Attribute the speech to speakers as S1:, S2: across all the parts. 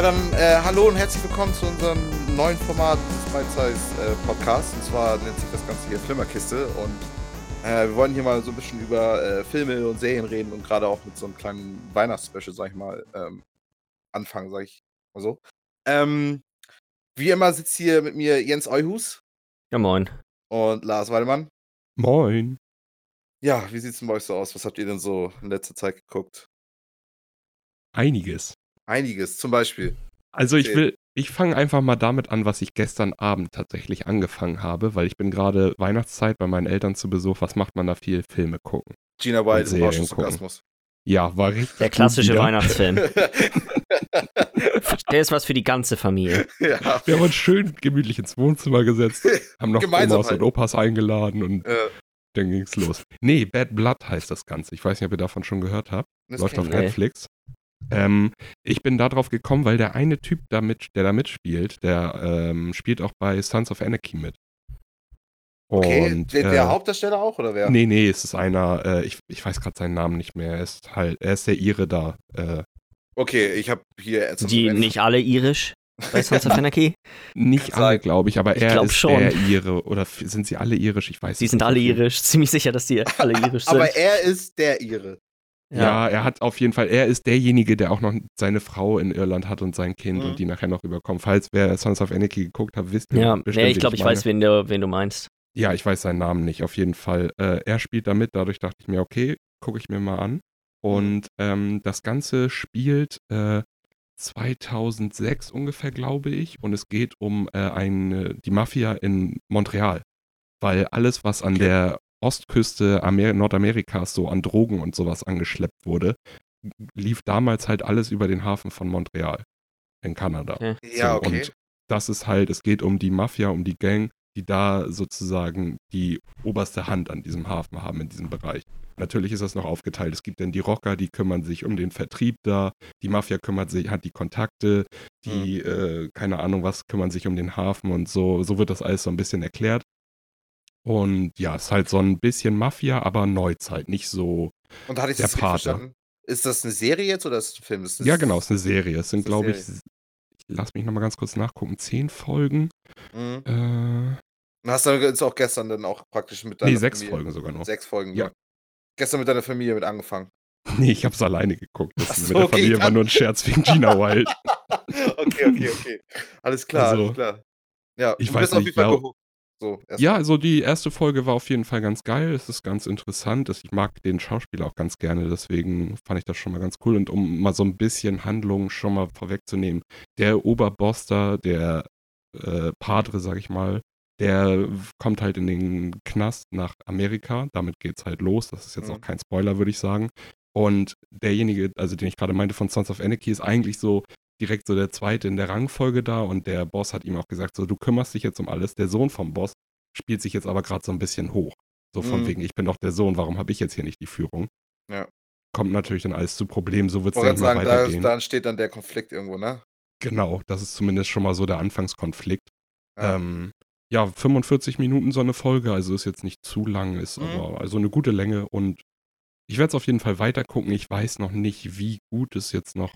S1: Ja, dann äh, hallo und herzlich willkommen zu unserem neuen Format des Bite-Size äh, Podcasts. Und zwar nennt sich das Ganze hier Flimmerkiste. Und äh, wir wollen hier mal so ein bisschen über äh, Filme und Serien reden und gerade auch mit so einem kleinen Weihnachtsspecial, sag ich mal, ähm, anfangen, sag ich mal so. Ähm, wie immer sitzt hier mit mir Jens Euhus
S2: Ja, moin.
S1: und Lars Weidemann.
S3: Moin.
S1: Ja, wie sieht's denn bei euch so aus? Was habt ihr denn so in letzter Zeit geguckt?
S3: Einiges.
S1: Einiges, zum Beispiel.
S3: Also ich will, ich fange einfach mal damit an, was ich gestern Abend tatsächlich angefangen habe, weil ich bin gerade Weihnachtszeit bei meinen Eltern zu Besuch. Was macht man da viel? Filme gucken.
S1: Gina Wild und
S3: Serien
S1: Rauschungsorgasmus.
S3: Ja, war richtig.
S2: Der klassische
S3: wieder.
S2: Weihnachtsfilm. Der ist was für die ganze Familie.
S1: ja.
S3: Wir haben uns schön gemütlich ins Wohnzimmer gesetzt, haben noch
S1: Gemeinsam
S3: Omas
S1: halt.
S3: und Opas eingeladen und
S1: Äh,
S3: dann ging's los. Nee, Bad Blood heißt das Ganze. Ich weiß nicht, ob ihr davon schon gehört habt.
S1: das
S3: Läuft auf. Netflix. Ähm, ich bin da drauf gekommen, weil der eine Typ, da mit, der da mitspielt, der ähm, spielt auch bei Sons of Anarchy mit.
S1: Okay,
S3: Und,
S1: der, der
S3: äh,
S1: Hauptdarsteller auch, oder wer?
S3: Nee, nee, es ist einer, äh, ich, ich weiß gerade seinen Namen nicht mehr. Er ist halt, er ist der Ire da. Äh,
S1: Okay, ich habe hier
S2: Die nicht alle irisch bei Sons of Anarchy.
S3: nicht alle, glaube ich, aber
S2: Ich
S3: er
S2: glaub
S3: ist
S2: schon.
S3: der Ire. Oder sind sie alle irisch? Ich weiß
S2: Die
S3: es
S2: sind
S3: nicht.
S2: alle irisch. Ziemlich sicher, dass die alle irisch sind.
S1: Aber er ist der Ire.
S3: Ja. er hat auf jeden Fall, er ist derjenige, der auch noch seine Frau in Irland hat und sein Kind
S1: Mhm.
S3: und die nachher noch überkommen. Falls wer Sons of Anarchy geguckt hat, wisst ihr
S2: Ja,
S3: bestimmt,
S2: nee, ich glaube, ich
S3: meine.
S2: weiß, wen du, wen du meinst.
S3: Ja, ich weiß seinen Namen nicht, auf jeden Fall. Äh, er spielt da mit, dadurch dachte ich mir, okay, gucke ich mir mal an. Und ähm, das Ganze spielt äh, 2006 ungefähr, glaube ich. Und es geht um äh, eine, die Mafia in Montreal. Weil alles, was an
S1: Okay.
S3: der Ostküste Amer Nordamerikas so an Drogen und sowas angeschleppt wurde, lief damals halt alles über den Hafen von Montreal in Kanada.
S2: Okay.
S1: Ja,
S3: So,
S1: okay.
S3: Und das ist halt, es geht um die Mafia, um die Gang, die da sozusagen die oberste Hand an diesem Hafen haben, in diesem Bereich. Natürlich ist das noch aufgeteilt. Es gibt dann die Rocker, die kümmern sich um den Vertrieb da. Die Mafia kümmert sich, hat die Kontakte. Die, äh, keine Ahnung was, kümmern sich um den Hafen und so. So wird das alles so ein bisschen erklärt. Und ja, es ist halt so ein bisschen Mafia, aber Neuzeit. Nicht so.
S1: Und da hatte ich
S3: der
S1: das verstanden? Ist das eine Serie jetzt oder ist es ein Film? Das
S3: Ja, genau, es ist eine Serie. Es sind, glaube ich, ich lass mich nochmal ganz kurz nachgucken, zehn Folgen.
S1: Mhm.
S3: Äh,
S1: Und hast du jetzt auch gestern dann auch praktisch mit deiner
S3: nee, sechs
S1: Familie,
S3: Folgen sogar noch.
S1: Sechs Folgen,
S3: Ja.
S1: ja. Gestern mit deiner Familie mit angefangen.
S3: Nee, ich hab's alleine geguckt. Das
S1: Ach
S3: mit
S1: so,
S3: der
S1: okay,
S3: Familie war nur ein Scherz wegen Gina Wild.
S1: okay, okay, okay. Alles klar,
S3: Also,
S1: alles klar. Ja,
S3: ich weiß nicht,
S1: jeden Fall
S3: glaub-.
S1: So,
S3: Ja, also die erste Folge war auf jeden Fall ganz geil. Es ist ganz interessant. Es- Ich mag den Schauspieler auch ganz gerne, deswegen fand ich das schon mal ganz cool. Und um mal so ein bisschen Handlung schon mal vorwegzunehmen, der Oberboss da, der äh, Padre, sag ich mal, der kommt halt in den Knast nach Amerika. Damit geht's halt los. Das ist jetzt
S1: Mhm.
S3: auch kein Spoiler, würde ich sagen. Und derjenige, also den ich gerade meinte von Sons of Anarchy, ist eigentlich so direkt so der zweite in der Rangfolge da und der Boss hat ihm auch gesagt, so du kümmerst dich jetzt um alles. Der Sohn vom Boss spielt sich jetzt aber gerade so ein bisschen hoch. So von
S1: Mhm.
S3: wegen, ich bin doch der Sohn, warum habe ich jetzt hier nicht die Führung?
S1: Ja.
S3: Kommt natürlich dann alles zu Problemen, so wird es dann
S1: sagen, da,
S3: weitergehen.
S1: da entsteht dann der Konflikt irgendwo, ne?
S3: Genau, das ist zumindest schon mal so der Anfangskonflikt.
S1: Ja.
S3: Ähm, ja, 45 Minuten so eine Folge, also ist jetzt nicht zu lang, ist
S1: Mhm.
S3: aber also eine gute Länge und ich werde es auf jeden Fall weiter gucken. Ich weiß noch nicht, wie gut es jetzt noch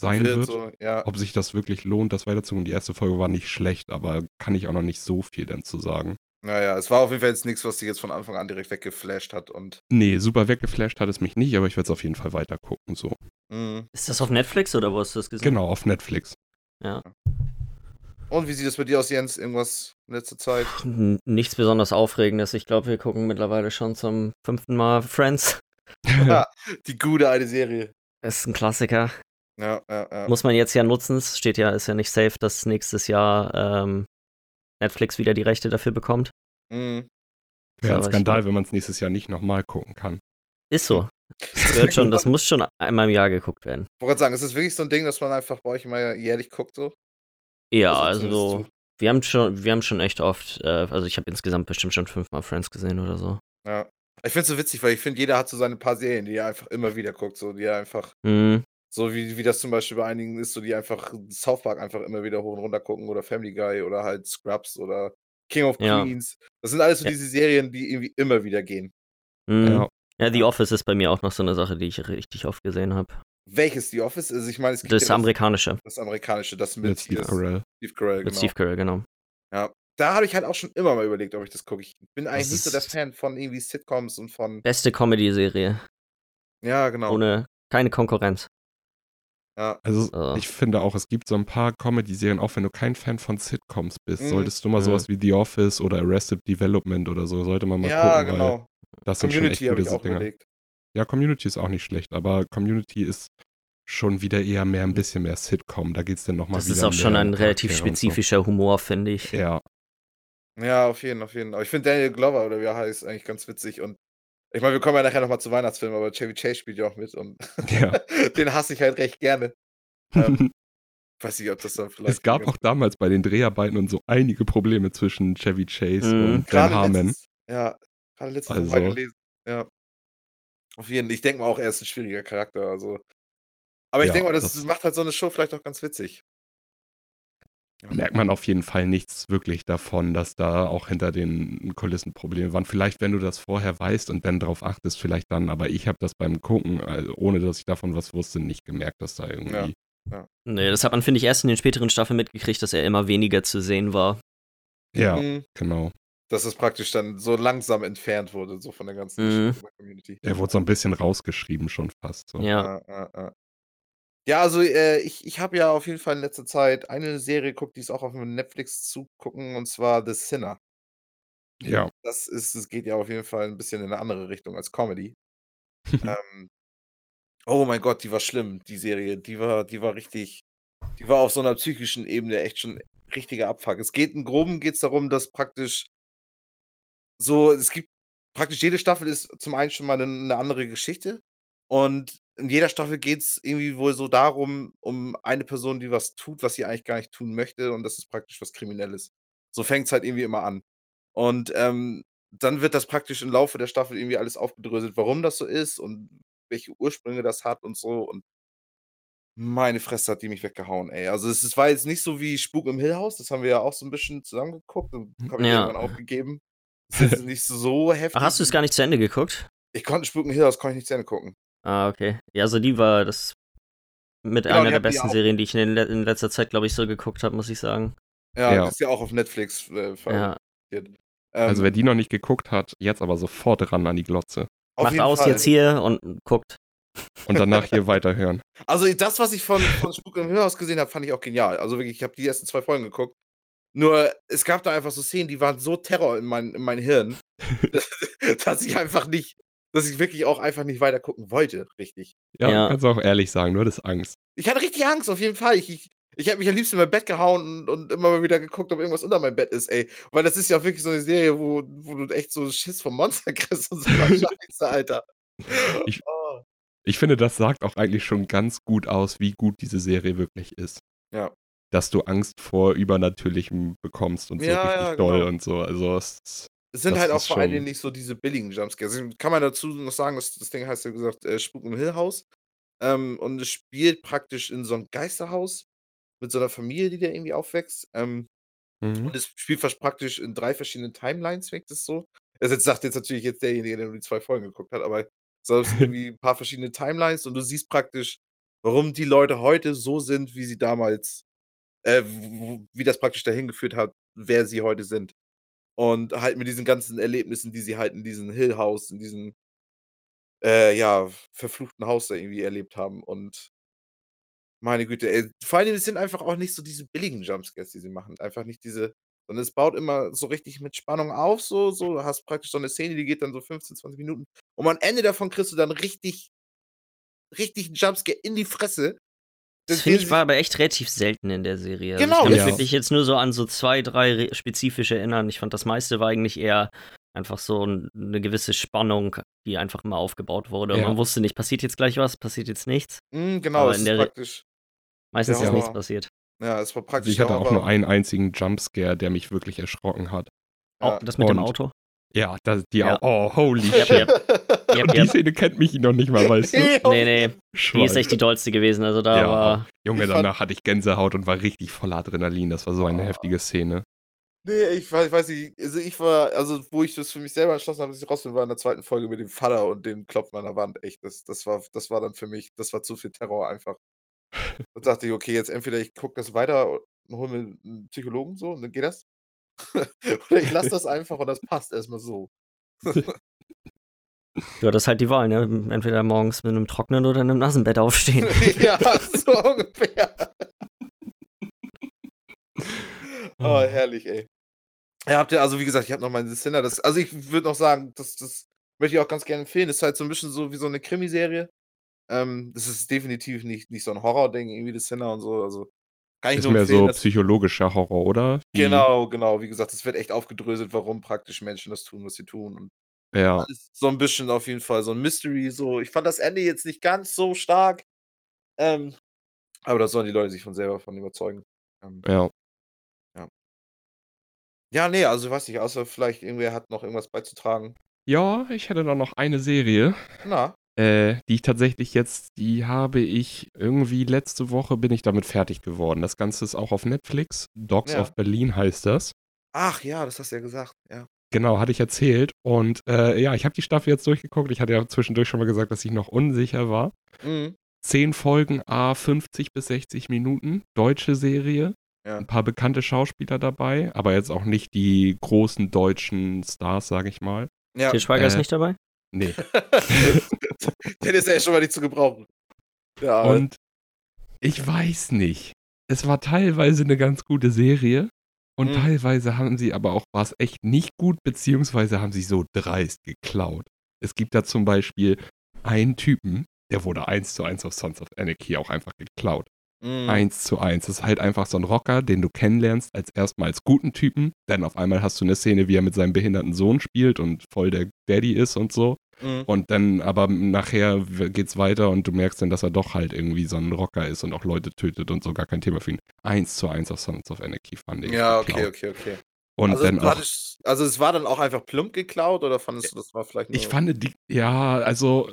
S3: sein wird,
S1: So, ja.
S3: ob sich das wirklich lohnt, das weiterzugucken. Die erste Folge war nicht schlecht, aber kann ich auch noch nicht so viel dann zu sagen.
S1: Naja, es war auf jeden Fall jetzt nichts, was dich jetzt von Anfang an direkt weggeflasht hat und.
S3: Nee, super weggeflasht hat es mich nicht, aber ich werde es auf jeden Fall weiter gucken. So.
S1: Mhm.
S2: Ist das auf Netflix oder wo hast du das gesehen?
S3: Genau, auf Netflix.
S1: Und wie sieht es bei dir aus, Jens? Irgendwas in letzter Zeit?
S2: N- Nichts besonders Aufregendes. Ich glaube, wir gucken mittlerweile schon zum fünften Mal Friends.
S1: Die gute alte Serie.
S2: Ist ein Klassiker.
S1: Ja, ja, ja.
S2: Muss man jetzt ja nutzen. Es steht ja, ist ja nicht safe, dass nächstes Jahr ähm, Netflix wieder die Rechte dafür bekommt.
S1: Mhm.
S3: Wäre ein Skandal, wenn man es nächstes Jahr nicht nochmal gucken kann.
S2: Ist so. Das, wird schon, das muss schon einmal im Jahr geguckt werden.
S1: Ich wollte gerade sagen, ist es wirklich so ein Ding, dass man einfach bei euch immer jährlich guckt so?
S2: Ja,
S1: Also
S2: also wir haben schon, wir haben schon echt oft, äh, also ich habe insgesamt bestimmt schon fünfmal Friends gesehen oder so.
S1: Ja. Ich finde es so witzig, weil ich finde, jeder hat so seine paar Serien, die er einfach immer wieder guckt, so die er einfach,
S2: Mhm.
S1: So wie, wie das zum Beispiel bei einigen ist, so die einfach South Park einfach immer wieder hoch und runter gucken oder Family Guy oder halt Scrubs oder King of
S2: Ja.
S1: Queens. Das sind alles so
S2: Ja.
S1: diese Serien, die irgendwie immer wieder gehen.
S2: Mhm.
S3: Ja.
S2: Ja, The Office ist bei mir auch noch so eine Sache, die ich richtig oft gesehen habe.
S1: Welches The Office? Also ich meine, es gibt
S2: Das
S1: ja
S2: amerikanische.
S1: das amerikanische, das mit
S3: Mit Steve Carell.
S1: Steve Carell,
S2: Mit
S1: genau.
S2: Steve Carell, genau.
S1: Ja. Da habe ich halt auch schon immer mal überlegt, ob ich das gucke. Ich bin eigentlich
S3: Das
S1: nicht so der Fan von irgendwie Sitcoms und von.
S2: Beste Comedy-Serie.
S1: Ja, genau.
S2: Ohne keine Konkurrenz.
S1: Ja.
S3: Also
S2: Oh.
S3: ich finde auch, es gibt so ein paar Comedy-Serien, auch wenn du kein Fan von Sitcoms bist,
S1: Mhm.
S3: solltest du mal
S2: Mhm.
S3: sowas wie The Office oder Arrested Development oder so, sollte man mal
S1: ja,
S3: gucken, weil
S1: genau.
S3: das sind schon echt
S1: Community habe
S3: gute
S1: ich überlegt.
S3: Ja, Community ist auch nicht schlecht, aber Community ist schon wieder eher mehr ein bisschen mehr Sitcom. Da geht es dann nochmal
S2: Das
S3: wieder
S2: ist auch schon ein relativ
S3: und so.
S2: spezifischer Humor, finde ich.
S3: Ja,
S1: Ja, auf jeden, auf jeden. Aber ich finde Daniel Glover oder wie er heißt eigentlich ganz witzig und ich meine, wir kommen ja nachher nochmal zu Weihnachtsfilmen, aber Chevy Chase spielt ja auch mit und
S3: Ja.
S1: den hasse ich halt recht gerne. Ähm, weiß nicht, ob das dann vielleicht.
S3: es gab auch damals bei den Dreharbeiten und so einige Probleme zwischen Chevy Chase
S2: Mhm.
S3: und Dan
S1: gerade
S3: Harmon.
S1: ja, gerade letztens
S3: Also.
S1: also. gelesen. Ja. Auf jeden Fall. Ich denke mal auch, er ist ein schwieriger Charakter. Also. Aber ich
S3: Ja,
S1: denke mal, das,
S3: das-
S1: macht halt so eine Show vielleicht auch ganz witzig. Ja.
S3: merkt man auf jeden Fall nichts wirklich davon, dass da auch hinter den Kulissen Probleme waren. Vielleicht, wenn du das vorher weißt und dann darauf achtest, vielleicht dann, aber ich habe das beim Gucken, also ohne dass ich davon was wusste, nicht gemerkt, dass da irgendwie.
S2: Nee, das hat man, finde ich, erst in den späteren Staffeln mitgekriegt, dass er immer weniger zu sehen war.
S3: Ja,
S1: Mhm.
S3: genau.
S1: Dass es praktisch dann so langsam entfernt wurde, so von der ganzen
S2: Mhm.
S1: Community.
S3: Er wurde so ein bisschen rausgeschrieben schon fast. So.
S2: Ja.
S1: Ja, ja, also äh, ich, ich habe ja auf jeden Fall in letzter Zeit eine Serie geguckt, die ist auch auf Netflix zu gucken, und zwar The Sinner.
S3: ja.
S1: Das ist, es geht ja auf jeden Fall ein bisschen in eine andere Richtung als Comedy. ähm, oh mein Gott, die war schlimm, die Serie. Die war, die war richtig, die war auf so einer psychischen Ebene echt schon richtiger Abfuck. Es geht im Groben geht's darum, dass praktisch so, es gibt praktisch jede Staffel ist zum einen schon mal eine, eine andere Geschichte. Und in jeder Staffel geht es irgendwie wohl so darum, um eine Person, die was tut, was sie eigentlich gar nicht tun möchte, und das ist praktisch was Kriminelles. So fängt es halt irgendwie immer an. Und ähm, dann wird das praktisch im Laufe der Staffel irgendwie alles aufgedröselt, warum das so ist und welche Ursprünge das hat und so. Und meine Fresse hat die mich weggehauen, ey. Also es ist- war jetzt nicht so wie Spuk im Hill House, das haben wir ja auch so ein bisschen zusammengeguckt und habe ich
S2: Ja.
S1: irgendwann aufgegeben. Das ist jetzt nicht so heftig.
S2: Ach, hast du es gar nicht zu Ende geguckt?
S1: Ich konnte Spuk im Hill House, konnte ich nicht zu Ende gucken.
S2: Ah, okay. Ja, also die war das mit
S1: Genau,
S2: einer der besten Serien, die ich in, le- in letzter Zeit, glaube ich, so geguckt habe, muss ich sagen.
S1: Ja,
S3: Ja.
S1: ist ja auch auf Netflix äh,
S2: Ja.
S1: veröffentlicht.
S3: Also
S1: Ähm,
S3: wer die noch nicht geguckt hat, jetzt aber sofort ran an die Glotze.
S1: auf
S2: Macht aus
S1: Fall.
S2: jetzt hier und guckt.
S3: Und danach hier weiterhören.
S1: Also das, was ich von, von Spuk im House gesehen habe, fand ich auch genial. Also wirklich, ich habe die ersten zwei Folgen geguckt. Nur, es gab da einfach so Szenen, die waren so Terror in mein, in mein Hirn, dass ich einfach nicht, dass ich wirklich auch einfach nicht weiter gucken wollte, richtig.
S3: Ja,
S2: Ja.
S3: kannst du auch ehrlich sagen, du hattest Angst.
S1: Ich hatte richtig Angst, auf jeden Fall. Ich, ich, ich hätte mich am liebsten in mein Bett gehauen und, und immer mal wieder geguckt, ob irgendwas unter meinem Bett ist, ey. Weil das ist ja wirklich so eine Serie, wo, wo du echt so Schiss vom Monster kriegst und so Scheiße, Alter.
S3: Ich-
S1: Oh.
S3: Ich finde, das sagt auch eigentlich schon ganz gut aus, wie gut diese Serie wirklich ist.
S1: Ja.
S3: Dass du Angst vor Übernatürlichem bekommst und so
S1: Ja,
S3: richtig
S1: ja,
S3: doll
S1: genau.
S3: und so. Also es,
S1: Es sind
S3: Das
S1: halt auch vor allen Dingen nicht so diese billigen Jumpscares. Also, Kann man dazu noch sagen, dass das Ding heißt ja gesagt äh, Spuk im Hill House. Ähm, und es spielt praktisch in so einem Geisterhaus mit so einer Familie, die da irgendwie aufwächst. Ähm,
S3: Mhm.
S1: und es spielt fast praktisch in drei verschiedenen Timelines, wirkt es so. Also jetzt sagt jetzt natürlich jetzt derjenige, der nur die zwei Folgen geguckt hat, aber so, es sind irgendwie ein paar verschiedene Timelines und du siehst praktisch, warum die Leute heute so sind, wie sie damals, äh, wie das praktisch dahin geführt hat, wer sie heute sind. Und halt mit diesen ganzen Erlebnissen, die sie halt in diesem Hill House, in diesem, äh, ja, verfluchten Haus da irgendwie erlebt haben. Und meine Güte, ey, vor allem, es sind einfach auch nicht so diese billigen Jumpscares, die sie machen. Einfach nicht diese, sondern es baut immer so richtig mit Spannung auf, so, so, du hast praktisch so eine Szene, die geht dann so 15, 20 Minuten. Und am Ende davon kriegst du dann richtig, richtig einen Jumpscare in die Fresse.
S2: Das finde ich war aber echt relativ selten in der Serie. Also
S1: Genau,
S2: ich kann mich
S3: das
S2: wirklich jetzt nur so an so zwei, drei re- spezifische erinnern. Ich fand, das meiste war eigentlich eher einfach so ein, eine gewisse Spannung, die einfach immer aufgebaut wurde. Und
S3: Ja.
S2: man wusste nicht, passiert jetzt gleich was, passiert jetzt nichts.
S1: Mm, genau,
S2: aber
S1: es
S2: in
S1: ist
S2: der Re-
S1: praktisch,
S2: Meistens
S1: Ja,
S2: ist nichts passiert.
S1: ja, es war
S3: Also
S1: praktisch.
S3: ich hatte auch nur einen einzigen Jumpscare, der mich wirklich erschrocken hat.
S2: Auch
S1: Ja.
S2: das mit dem
S3: Und-
S2: Auto.
S3: Ja, das, die
S2: Ja.
S3: oh, holy
S2: Yep,
S3: shit.
S2: yep. Yep,
S3: Und die
S2: yep.
S3: Szene kennt mich noch nicht mal, weißt du?
S2: Nee, nee, die
S3: Schwein.
S2: ist echt die dollste gewesen. Also da
S3: Ja.
S2: war.
S3: Junge,
S1: Ich
S3: danach hatte ich Gänsehaut und war richtig voller Adrenalin. Das war so eine
S1: Oh.
S3: heftige Szene.
S1: Nee, ich weiß, ich weiß nicht. Also ich war, also wo ich das für mich selber entschlossen habe, dass ich raus bin, war in der zweiten Folge mit dem Vater und dem Klopfen an der Wand. Echt, das, das, war, das war dann für mich, das war zu viel Terror einfach. Da dachte ich, okay, jetzt entweder ich gucke das weiter und hole mir einen Psychologen so und dann geht das. Oder ich lasse das einfach und das passt erstmal so.
S2: Ja, das ist halt die Wahl, ne? Entweder morgens mit einem trockenen oder einem nassen Bett aufstehen.
S1: ja, so ungefähr. oh, herrlich, ey. Ja, habt ihr, also wie gesagt, ich habe noch meinen Sinner, das, also ich würde noch sagen, das, das möchte ich auch ganz gerne empfehlen. Das ist halt so ein bisschen so wie so eine Krimiserie. Ähm, das ist definitiv nicht, nicht so ein Horror-Ding, irgendwie das Sinner und so. Also kann ich
S3: Ist mehr so psychologischer Horror, oder?
S1: Genau, genau. Wie gesagt, es wird echt aufgedröselt, warum praktisch Menschen das tun, was sie tun. Und
S3: Ja,
S1: ist so ein bisschen auf jeden Fall so ein Mystery. So, ich fand das Ende jetzt nicht ganz so stark. Ähm, aber da sollen die Leute sich von selber von überzeugen. Ähm,
S3: ja.
S1: ja, nee, also weiß nicht, außer vielleicht irgendwer hat noch irgendwas beizutragen.
S3: Ja, ich hätte da noch eine Serie,
S1: Na,
S3: äh, die ich tatsächlich jetzt, die habe ich irgendwie letzte Woche bin ich damit fertig geworden. Das Ganze ist auch auf Netflix. Dogs
S1: Ja.
S3: of Berlin heißt das.
S1: ach ja, das hast du ja gesagt. Ja.
S3: Genau, hatte ich erzählt. Und äh, ja, ich habe die Staffel jetzt durchgeguckt. Ich hatte ja zwischendurch schon mal gesagt, dass ich noch unsicher war.
S1: Mhm.
S3: Zehn Folgen, a 50 bis 60 Minuten. Deutsche Serie.
S1: Ja.
S3: Ein paar bekannte Schauspieler dabei, aber jetzt auch nicht die großen deutschen Stars, sage ich mal.
S1: Ja.
S2: Til Schweiger ist
S3: Äh,
S2: nicht dabei?
S3: Nee.
S1: Der ist ja schon mal nicht zu gebrauchen. Ja,
S3: Und ich weiß nicht. Es war teilweise eine ganz gute Serie und
S1: Mhm.
S3: teilweise haben sie aber auch war es echt nicht gut, beziehungsweise haben sie so dreist geklaut. Es gibt da zum Beispiel einen Typen, der wurde eins zu eins auf Sons of Anarchy auch einfach geklaut. Eins zu eins. Das ist halt einfach so ein Rocker, den du kennenlernst als erstmal als guten Typen. Dann auf einmal hast du eine Szene, wie er mit seinem behinderten Sohn spielt und voll der Daddy ist und so.
S1: Mhm.
S3: Und dann aber nachher geht's weiter und du merkst dann, dass er doch halt irgendwie so ein Rocker ist und auch Leute tötet und so gar kein Thema für ihn. Eins zu eins auf Sons of Anarchy fand ich.
S1: Ja, okay,
S3: geklaut.
S1: okay, okay.
S3: Und
S1: also,
S3: dann auch.
S1: hattest, also es war dann auch einfach plump geklaut oder fandest du, das war vielleicht.
S3: Ich fand die, ja, also,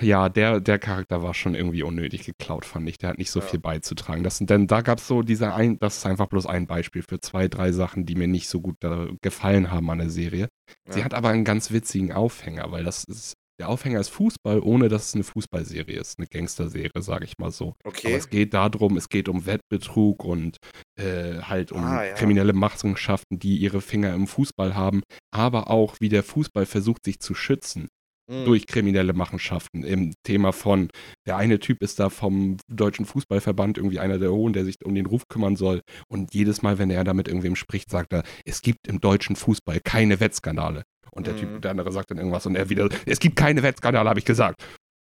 S3: ja, der, der Charakter war schon irgendwie unnötig geklaut, fand ich. Der hat nicht so
S1: Ja.
S3: viel beizutragen. Das, denn da gab es so diese ein, das ist einfach bloß ein Beispiel für zwei, drei Sachen, die mir nicht so gut äh, gefallen haben an der Serie. Sie
S1: Ja.
S3: hat aber einen ganz witzigen Aufhänger, weil das ist, der Aufhänger ist Fußball, ohne dass es eine Fußballserie ist, eine Gangsterserie, sage ich mal so. Aber
S1: Okay.
S3: es geht darum, es geht um Wettbetrug und äh, halt um
S1: Ah, ja.
S3: kriminelle Machenschaften, die ihre Finger im Fußball haben, aber auch wie der Fußball versucht, sich zu schützen
S1: Mhm.
S3: durch kriminelle Machenschaften. Im Thema von, der eine Typ ist da vom Deutschen Fußballverband irgendwie einer der Hohen, der sich um den Ruf kümmern soll. Und jedes Mal, wenn er da mit irgendwem spricht, sagt er, es gibt im deutschen Fußball keine Wettskandale. Und der
S1: Mhm.
S3: Typ, der andere sagt dann irgendwas und er wieder, es gibt keine Wettskandale, habe ich gesagt.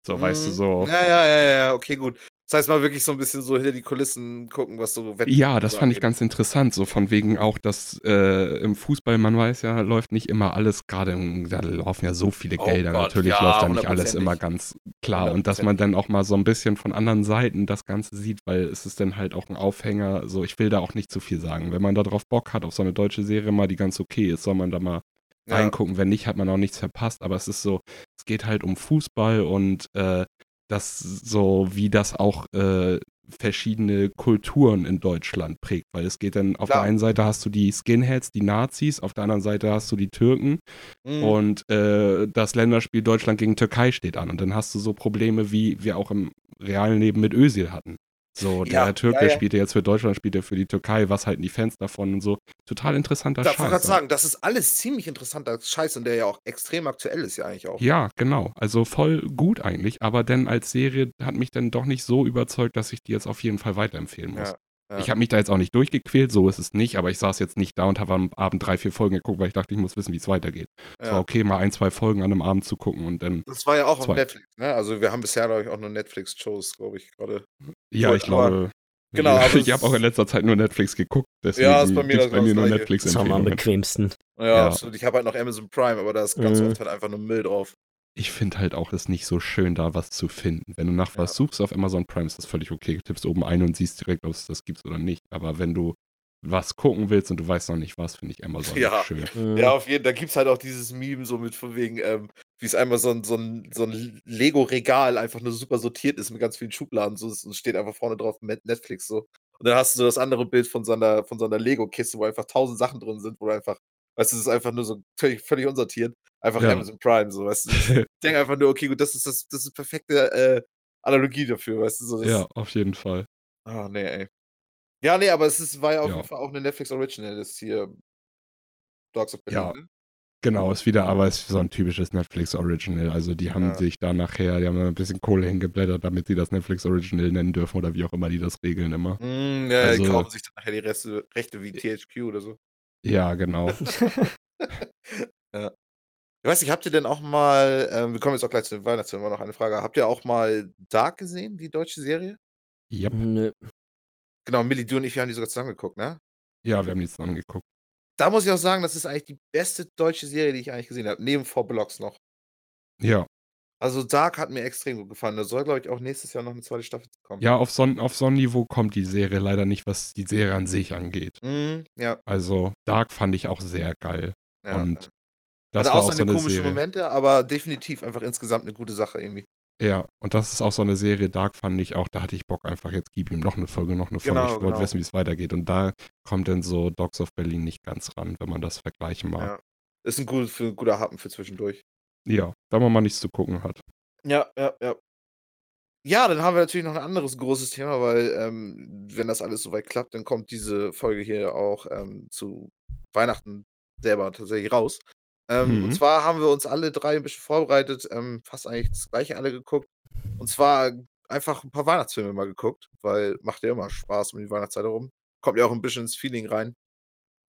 S3: So, weißt du,
S1: Mhm.
S3: so.
S1: Ja, ja, ja, ja, okay, gut. Das heißt mal wirklich so ein bisschen so hinter die Kulissen gucken, was so Wetten
S3: Ja, das fand ich
S1: angeht.
S3: ganz interessant, so von wegen auch, dass äh, im Fußball, man weiß ja, läuft nicht immer alles, gerade da laufen ja so viele
S1: Oh
S3: Gelder,
S1: Gott,
S3: natürlich
S1: ja,
S3: läuft da nicht alles immer ganz klar und dass man dann auch mal so ein bisschen von anderen Seiten das Ganze sieht, weil es ist dann halt auch ein Aufhänger, so ich will da auch nicht zu viel sagen. Wenn man da drauf Bock hat, auf so eine deutsche Serie mal, die ganz okay ist, soll man da mal
S1: Ja.
S3: reingucken, wenn nicht, hat man auch nichts verpasst, aber es ist so, es geht halt um Fußball und äh, das so, wie das auch äh, verschiedene Kulturen in Deutschland prägt, weil es geht dann, auf
S1: Klar.
S3: der einen Seite hast du die Skinheads, die Nazis, auf der anderen Seite hast du die Türken
S1: Mhm.
S3: und äh, das Länderspiel Deutschland gegen Türkei steht an und dann hast du so Probleme, wie wir auch im realen Leben mit Özil hatten. So, der
S1: Ja,
S3: Türke
S1: ja, ja.
S3: spielt ja jetzt für Deutschland, spielt er für die Türkei, was halten die Fans davon und so. Total interessanter
S1: Ich wollte
S3: Scheiß.
S1: gerade
S3: ne?
S1: sagen, das ist alles ziemlich interessanter Scheiß und der ja auch extrem aktuell ist ja eigentlich auch.
S3: Ja, genau. Also voll gut eigentlich, aber dann als Serie hat mich dann doch nicht so überzeugt, dass ich die jetzt auf jeden Fall weiterempfehlen muss.
S1: Ja, ja.
S3: Ich habe mich da jetzt auch nicht durchgequält, so ist es nicht, aber ich saß jetzt nicht da und habe am Abend drei, vier Folgen geguckt, weil ich dachte, ich muss wissen, wie es weitergeht. Es
S1: Ja.
S3: war okay, mal ein, zwei Folgen an einem Abend zu gucken und dann,
S1: Das war ja auch auf
S3: Zwei.
S1: Netflix, ne? Also wir haben bisher, glaube ich, auch nur Netflix-Shows, glaube ich, gerade.
S3: ja,
S1: Gut,
S3: ich glaube,
S1: genau, aber
S3: ich habe auch in letzter Zeit nur Netflix geguckt, deswegen
S1: Ja, ist bei mir das
S3: bei mir nur netflix
S2: Das ist am bequemsten.
S1: Ja,
S3: Ja.
S1: absolut. Ich habe halt noch Amazon Prime, aber da ist ganz
S2: Mhm.
S1: oft halt einfach nur Müll drauf.
S3: Ich finde halt auch, es ist nicht so schön, da was zu finden. Wenn du nach was
S1: Ja.
S3: suchst auf Amazon Prime, ist das völlig okay. Du tippst oben ein und siehst direkt, ob es das gibt oder nicht. Aber wenn du was gucken willst und du weißt noch nicht was, finde ich Amazon
S1: Ja.
S3: nicht schön.
S1: Ja, auf jeden Fall. Da gibt es halt auch dieses Meme so mit von wegen, ähm, wie es einmal so ein, so ein, so ein Lego-Regal einfach nur super sortiert ist mit ganz vielen Schubladen. So, es steht einfach vorne drauf Netflix so. Und dann hast du so das andere Bild von so einer, von so einer Lego-Kiste, wo einfach tausend Sachen drin sind, wo du einfach, weißt du, es ist einfach nur so völlig, völlig unsortiert. Einfach
S3: Ja.
S1: Amazon Prime, so, weißt du. Ich denke einfach nur, okay, gut, das ist das, das ist perfekte äh, Analogie dafür, weißt du, so. Das,
S3: ja, auf jeden Fall.
S1: Ah, nee, ey. Ja, nee, aber es ist, war ja auf
S3: Ja.
S1: jeden Fall auch eine Netflix Original, das hier Dogs of Berlin,
S3: Ja.
S1: ne?
S3: Genau, ist wieder, aber ist so ein typisches Netflix Original. Also die haben
S1: Ja.
S3: sich da nachher, die haben ein bisschen Kohle hingeblättert, damit sie das Netflix Original nennen dürfen oder wie auch immer die das regeln immer.
S1: Mm, ja, die
S3: Also-
S1: kaufen sich dann nachher die Reste, Rechte wie THQ oder so.
S3: Ja, genau.
S1: ja. Ich weiß nicht, habt ihr denn auch mal, ähm, wir kommen jetzt auch gleich zu den Weihnachtsfilmen, aber noch eine Frage. Habt ihr auch mal Dark gesehen, die deutsche Serie?
S3: Yep.
S2: Nö.
S1: Genau, Millie, du und ich, wir haben die sogar zusammen geguckt, ne?
S3: Ja, wir haben die zusammen geguckt.
S1: Da muss ich auch sagen, das ist eigentlich die beste deutsche Serie, die ich eigentlich gesehen habe, neben Four Blocks noch.
S3: Ja.
S1: Also Dark hat mir extrem gut gefallen. Da soll, glaube ich, auch nächstes Jahr noch eine zweite Staffel kommen.
S3: Ja, auf so, ein- auf so ein Niveau kommt die Serie leider nicht, was die Serie an sich angeht.
S1: Mhm, ja,
S3: Also Dark fand ich auch sehr geil.
S1: ja.
S3: Und das
S1: Hatte
S3: war
S1: auch
S3: auch so eine
S1: komischen
S3: Serie.
S1: Momente, aber definitiv einfach insgesamt eine gute Sache irgendwie.
S3: Ja, und das ist auch so eine Serie, Dark fand ich auch, da hatte ich Bock einfach, jetzt gib ihm noch eine Folge, noch eine Folge.
S1: Genau,
S3: ich wollte
S1: genau.
S3: wissen, wie es weitergeht. Und da kommt dann so Dogs of Berlin nicht ganz ran, wenn man das vergleichen mag.
S1: Ja. Ist ein, gut, ein guter Happen für zwischendurch.
S3: Ja, da man mal nichts zu gucken hat.
S1: Ja, ja, ja. Ja, dann haben wir natürlich noch ein anderes großes Thema, weil ähm, wenn das alles soweit klappt, dann kommt diese Folge hier auch ähm, zu Weihnachten selber tatsächlich raus. Ähm,
S3: Mhm.
S1: Und zwar haben wir uns alle drei ein bisschen vorbereitet, ähm, fast eigentlich das gleiche alle geguckt. Und zwar einfach ein paar Weihnachtsfilme mal geguckt, weil macht ja immer Spaß um die Weihnachtszeit herum. Kommt ja auch ein bisschen ins Feeling rein.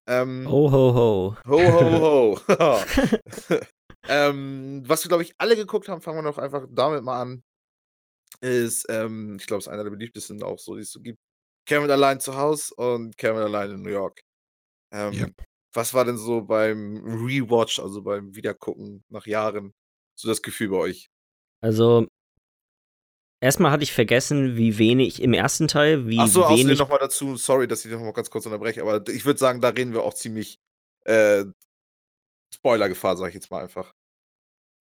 S1: Ähm,
S2: Ho, ho, ho.
S1: Ho, ho, ho. ähm, was wir, glaube ich, alle geguckt haben, fangen wir doch einfach damit mal an. Ist, ähm, ich glaube, es ist einer der beliebtesten auch so, die es so gibt. Kevin allein zu Hause und Kevin allein in New York. Ähm,
S3: Yep.
S1: Was war denn so beim Rewatch, also beim Wiedergucken nach Jahren, so das Gefühl bei euch?
S2: Also, erstmal hatte ich vergessen, wie wenig im ersten Teil, wie
S1: Achso, außerdem
S2: wenig.
S1: nochmal dazu, sorry, dass ich nochmal ganz kurz unterbreche, aber ich würde sagen, da reden wir auch ziemlich äh, Spoiler-Gefahr, sage ich jetzt mal einfach.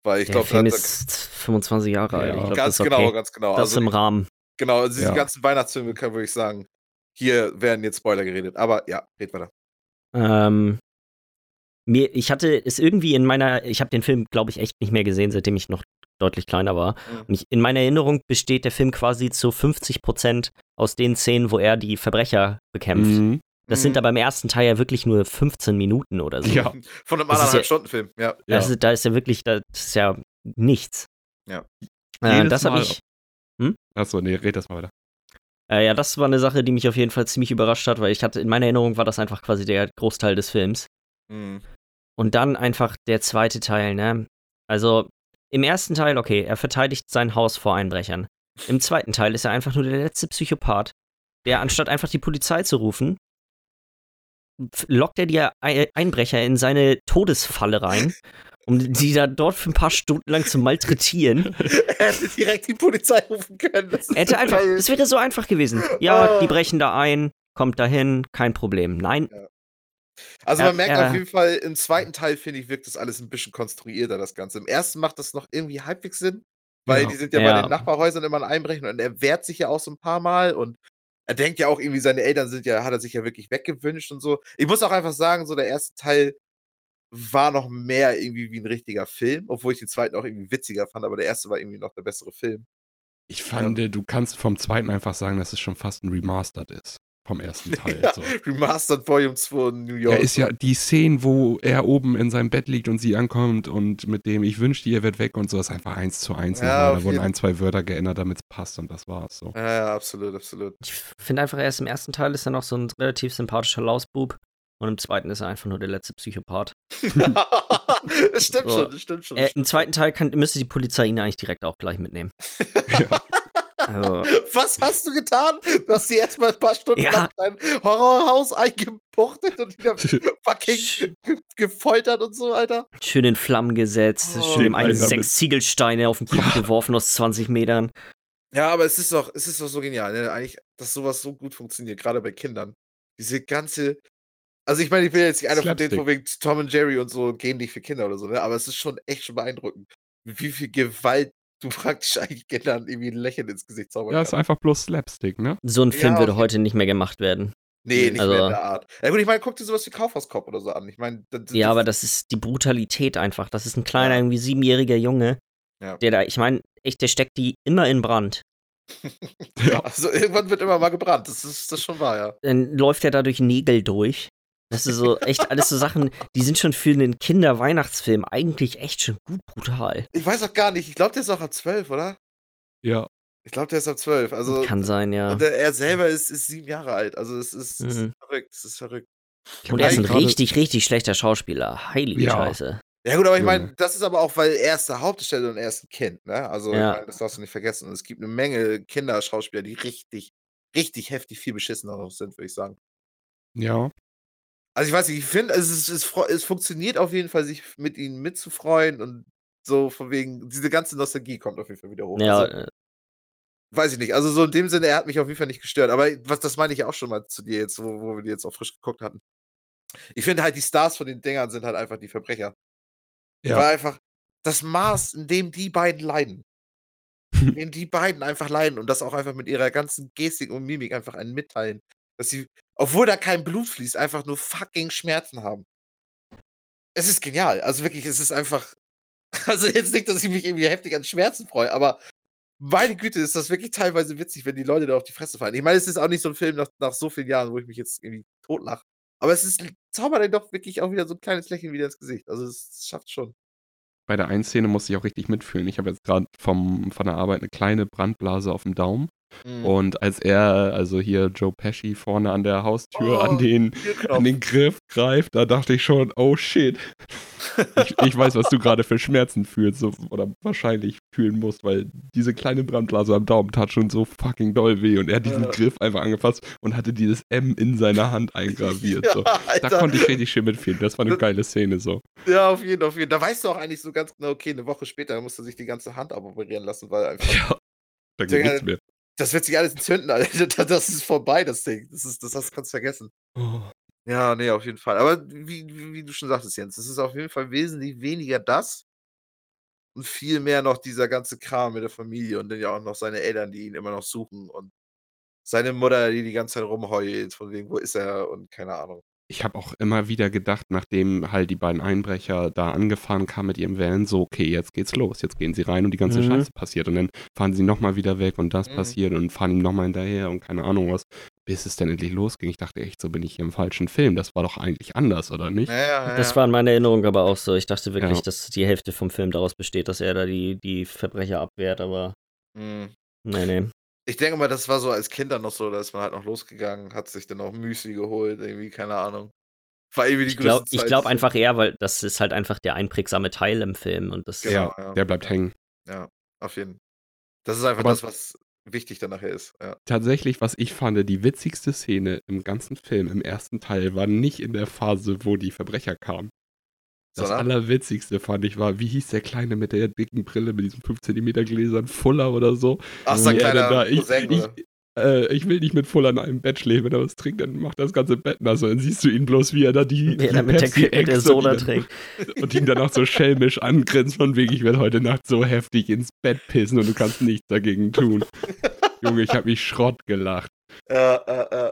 S1: Weil ich
S2: Der
S1: glaube,
S2: Film ist 25 Jahre alt.
S3: Ja.
S2: Ich glaub,
S1: ganz genau,
S2: okay.
S1: ganz genau.
S2: Das ist
S1: Also,
S2: im Rahmen.
S1: genau, also diese
S3: Ja.
S1: ganzen Weihnachtsfilme kann würde ich sagen, hier werden jetzt Spoiler geredet. Aber ja, red weiter.
S2: Ähm, mir, ich hatte es irgendwie in meiner, ich habe den Film, glaube ich, echt nicht mehr gesehen, seitdem ich noch deutlich kleiner war.
S1: Mhm.
S2: Und ich, in meiner Erinnerung besteht der Film quasi zu 50 Prozent aus den Szenen, wo er die Verbrecher bekämpft.
S3: Mhm.
S2: Das sind
S1: Mhm.
S2: aber im ersten Teil ja wirklich nur 15 Minuten oder so.
S3: Ja.
S1: Von einem
S2: Das ist
S1: anderthalb
S2: ja-
S1: Stunden Film, ja.
S3: Ja.
S2: Das ist, da ist ja wirklich, das ist ja nichts.
S1: Ja.
S2: Äh, das habe ich,
S3: Achso, nee, red das mal weiter.
S2: äh, ja, das war eine Sache, die mich auf jeden Fall ziemlich überrascht hat, weil ich hatte, in meiner Erinnerung war das einfach quasi der Großteil des Films.
S1: Mhm.
S2: Und dann einfach der zweite Teil, ne? Also, im ersten Teil, okay, er verteidigt sein Haus vor Einbrechern. Im zweiten Teil ist er einfach nur der letzte Psychopath, der anstatt einfach die Polizei zu rufen, lockt er die Ei- Einbrecher in seine Todesfalle rein, um die da dort für ein paar Stunden lang zu malträtieren.
S1: er hätte direkt die Polizei rufen können. Das
S2: Er hätte
S1: so
S2: einfach,
S1: geil.
S2: es wäre so einfach gewesen. Ja,
S1: Ah.
S2: die brechen da ein, kommt dahin, kein Problem. Nein,
S1: Also
S2: Er-
S1: man merkt
S2: er-
S1: auf jeden Fall, im zweiten Teil, finde ich, wirkt das alles ein bisschen konstruierter, das Ganze. Im ersten macht das noch irgendwie halbwegs Sinn, weil
S3: Ja.
S1: die sind ja,
S2: Ja.
S1: bei den Nachbarhäusern immer ein Einbrechen und er wehrt sich ja auch so ein paar Mal und er denkt ja auch irgendwie, seine Eltern sind ja, hat er sich ja wirklich weggewünscht und so. Ich muss auch einfach sagen, so der erste Teil war noch mehr irgendwie wie ein richtiger Film, obwohl ich den zweiten auch irgendwie witziger fand, aber der erste war irgendwie noch der bessere Film.
S3: Ich fand, du kannst vom zweiten einfach sagen, dass es schon fast ein Remastered ist. Vom ersten Teil.
S1: Ja,
S3: So.
S1: Remastered Volume 2 in New York.
S3: Er ist ja die Szene, wo er oben in seinem Bett liegt und sie ankommt und mit dem Ich wünschte, ihr wird weg und so ist einfach eins zu eins.
S1: Ja,
S3: da wurden ein, zwei Wörter geändert, damit es passt und das war's so.
S1: Ja, ja, absolut, absolut.
S2: ich finde einfach, erst im ersten Teil ist er noch so ein relativ sympathischer Lausbub und im zweiten ist er einfach nur der letzte Psychopath.
S1: das stimmt
S2: So.
S1: schon, das stimmt schon.
S2: Äh, Im zweiten Teil kann, müsste die Polizei ihn eigentlich direkt auch gleich mitnehmen.
S3: Ja.
S2: Also.
S1: Was hast du getan? Du hast sie erstmal ein paar Stunden
S2: Ja.
S1: lang dein Horrorhaus eingebuchtet und wieder fucking ge gefoltert und so, Alter.
S2: schön in Flammen gesetzt,
S1: Oh.
S2: schön dem einen sechs Ziegelsteine auf den Kopf
S3: Ja.
S2: geworfen aus 20 Metern.
S1: Ja, aber es ist doch, es ist doch so genial, ne? Eigentlich, dass sowas so gut funktioniert, gerade bei Kindern. Diese ganze. Also ich meine, ich bin jetzt nicht einer von denen,
S3: Slapstick.
S1: von wegen Tom und Jerry und so gehen nicht für Kinder oder so, ne? Aber es ist schon echt schon beeindruckend, wie viel Gewalt du praktisch eigentlich Kindern irgendwie ein Lächeln ins Gesicht zaubern
S3: Ja, ist einfach bloß Slapstick, ne?
S2: So ein Film
S1: Ja,
S2: würde
S1: okay.
S2: heute nicht mehr gemacht werden.
S1: Nee, nicht
S2: Also-
S1: mehr in der Art. Ja gut, ich meine, guck dir sowas wie Kaufhauskopf oder so an. Ich meine, das, das,
S2: Ja, aber das ist die Brutalität einfach. Das ist ein kleiner,
S1: Ja.
S2: irgendwie siebenjähriger Junge,
S1: Ja.
S2: der da, ich meine, echt, der steckt die immer in Brand.
S3: Ja.
S1: Also irgendwann wird immer mal gebrannt. Das ist, das ist schon wahr, ja.
S2: Dann läuft er da durch Nägel durch. Das ist so echt alles so Sachen, die sind schon für einen Kinder-Weihnachtsfilm eigentlich echt schon gut brutal.
S1: Ich weiß auch gar nicht. Ich glaube, der ist auch ab 12, oder?
S3: Ja.
S1: Ich glaube, der ist ab 12. Also,
S2: Kann sein, ja.
S1: und der, er selber ist, ist sieben Jahre alt. Also, es ist, es ist
S2: Mhm.
S1: verrückt. Es ist verrückt.
S2: Und er ist ein
S3: gerade-
S2: richtig, richtig schlechter Schauspieler. Heilige
S3: Ja.
S2: Scheiße.
S1: Ja, gut, aber ich meine, das ist aber auch, weil er ist der Hauptdarsteller und er ist ein Kind, ne? Also,
S2: Ja.
S1: ich mein, das darfst du nicht vergessen. Und es gibt eine Menge Kinderschauspieler, die richtig, richtig heftig viel beschissener noch sind, würde ich sagen.
S3: Ja.
S1: Also, ich weiß nicht, ich finde, es, es, fro- es funktioniert auf jeden Fall, sich mit ihnen mitzufreuen und so von wegen, diese ganze Nostalgie kommt auf jeden Fall wieder hoch.
S2: Ja,
S1: Also,
S2: äh,
S1: weiß ich nicht. Also, so in dem Sinne, er hat mich auf jeden Fall nicht gestört. Aber was, das meine ich auch schon mal zu dir jetzt, wo, wo wir die jetzt auch frisch geguckt hatten. Ich finde halt, die Stars von den Dingern sind halt einfach die Verbrecher.
S3: Ja.
S1: Weil einfach das Maß, in dem die beiden leiden. in dem die beiden einfach leiden und das auch einfach mit ihrer ganzen Gestik und Mimik einfach einen mitteilen. Dass sie, obwohl da kein Blut fließt, einfach nur fucking Schmerzen haben. Es ist genial. Also wirklich, es ist einfach. Also jetzt nicht, dass ich mich irgendwie heftig an Schmerzen freue, aber meine Güte, ist das wirklich teilweise witzig, wenn die Leute da auf die Fresse fallen. Ich meine, es ist auch nicht so ein Film nach, nach so vielen Jahren, wo ich mich jetzt irgendwie totlache. Aber es ist, zaubert dann doch wirklich auch wieder so ein kleines Lächeln wieder ins Gesicht. Also es, schafft schon.
S3: Bei der einen Szene musste ich auch richtig mitfühlen. Ich habe jetzt gerade von der Arbeit eine kleine Brandblase auf dem Daumen.
S1: Mhm.
S3: Und als er, also hier Joe Pesci vorne an der Haustür
S1: Oh,
S3: an, den, an den Griff greift, da dachte ich schon, oh shit. Ich, ich weiß, was du gerade für Schmerzen fühlst so, oder wahrscheinlich fühlen musst, weil diese kleine Brandblase am Daumen tat schon so fucking doll weh und er hat diesen
S1: Ja.
S3: Griff einfach angefasst und hatte dieses M in seiner Hand eingraviert. So. Da konnte ich richtig schön mitfühlen. Das war eine geile Szene so.
S1: Ja, auf jeden, auf jeden. Da weißt du auch eigentlich so ganz genau, okay, eine Woche später musst du sich die ganze Hand aboperieren lassen, weil einfach,
S3: Ja. Da geht nichts mehr.
S1: Das wird sich alles entzünden, Alter. Das ist vorbei, das Ding. Das ist, das hast, kannst du vergessen.
S3: Oh.
S1: Ja, nee, auf jeden Fall. Aber wie, wie, wie du schon sagtest, Jens, es ist auf jeden Fall wesentlich weniger das und viel mehr noch dieser ganze Kram mit der Familie und dann ja auch noch seine Eltern, die ihn immer noch suchen und seine Mutter, die die ganze Zeit rumheult, von wegen, wo ist er und keine Ahnung.
S3: Ich habe auch immer wieder gedacht, nachdem halt die beiden Einbrecher da angefahren kamen mit ihrem Van, so, okay, jetzt geht's los, jetzt gehen sie rein und die ganze
S2: Mhm.
S3: Scheiße passiert. Und dann fahren sie nochmal wieder weg und das
S1: Mhm.
S3: passiert und fahren ihm nochmal hinterher und keine Ahnung was, bis es dann endlich losging. Ich dachte echt, so bin ich hier im falschen Film. Das war doch eigentlich anders, oder nicht?
S1: Ja, ja,
S2: das
S1: ja.
S2: war in meiner Erinnerung aber auch so. Ich dachte wirklich,
S3: Ja.
S2: dass die Hälfte vom Film daraus besteht, dass er da die, die Verbrecher abwehrt, aber
S1: Mhm.
S2: nee, nee.
S1: Ich denke mal, das war so als Kind dann noch so, da ist man halt noch losgegangen, hat sich dann auch Müsli geholt, irgendwie, keine Ahnung. War irgendwie die
S2: Ich glaube glaub einfach eher, weil das ist halt einfach der einprägsame Teil im Film und das
S1: Genau,
S3: ja,
S1: ja.
S3: der bleibt hängen.
S1: Ja, auf jeden Fall. Das ist einfach
S3: Aber-
S1: das, was wichtig dann nachher ist. Ja.
S3: Tatsächlich, was ich fand, die witzigste Szene im ganzen Film, im ersten Teil, war nicht in der Phase, wo die Verbrecher kamen. Das
S1: Sondern?
S3: Allerwitzigste fand ich war, wie hieß der Kleine mit der dicken Brille, mit diesen 5 cm Gläsern, Fuller oder so?
S1: Ach,
S3: er
S1: kleiner
S3: da, ich, ich, äh, ich will nicht mit Fuller in einem Bett schläfen, wenn er was trinkt, dann macht das ganze Bett nass. Und dann siehst du ihn bloß, wie er da die,
S2: er
S3: die
S2: mit der, der Soda
S3: und, ihn
S2: trinkt.
S3: dann- und ihn danach so schelmisch angrinst, von wegen, ich werde heute Nacht so heftig ins Bett pissen und du kannst nichts dagegen tun. Junge, ich habe mich Schrott gelacht.
S1: Ja, äh, äh.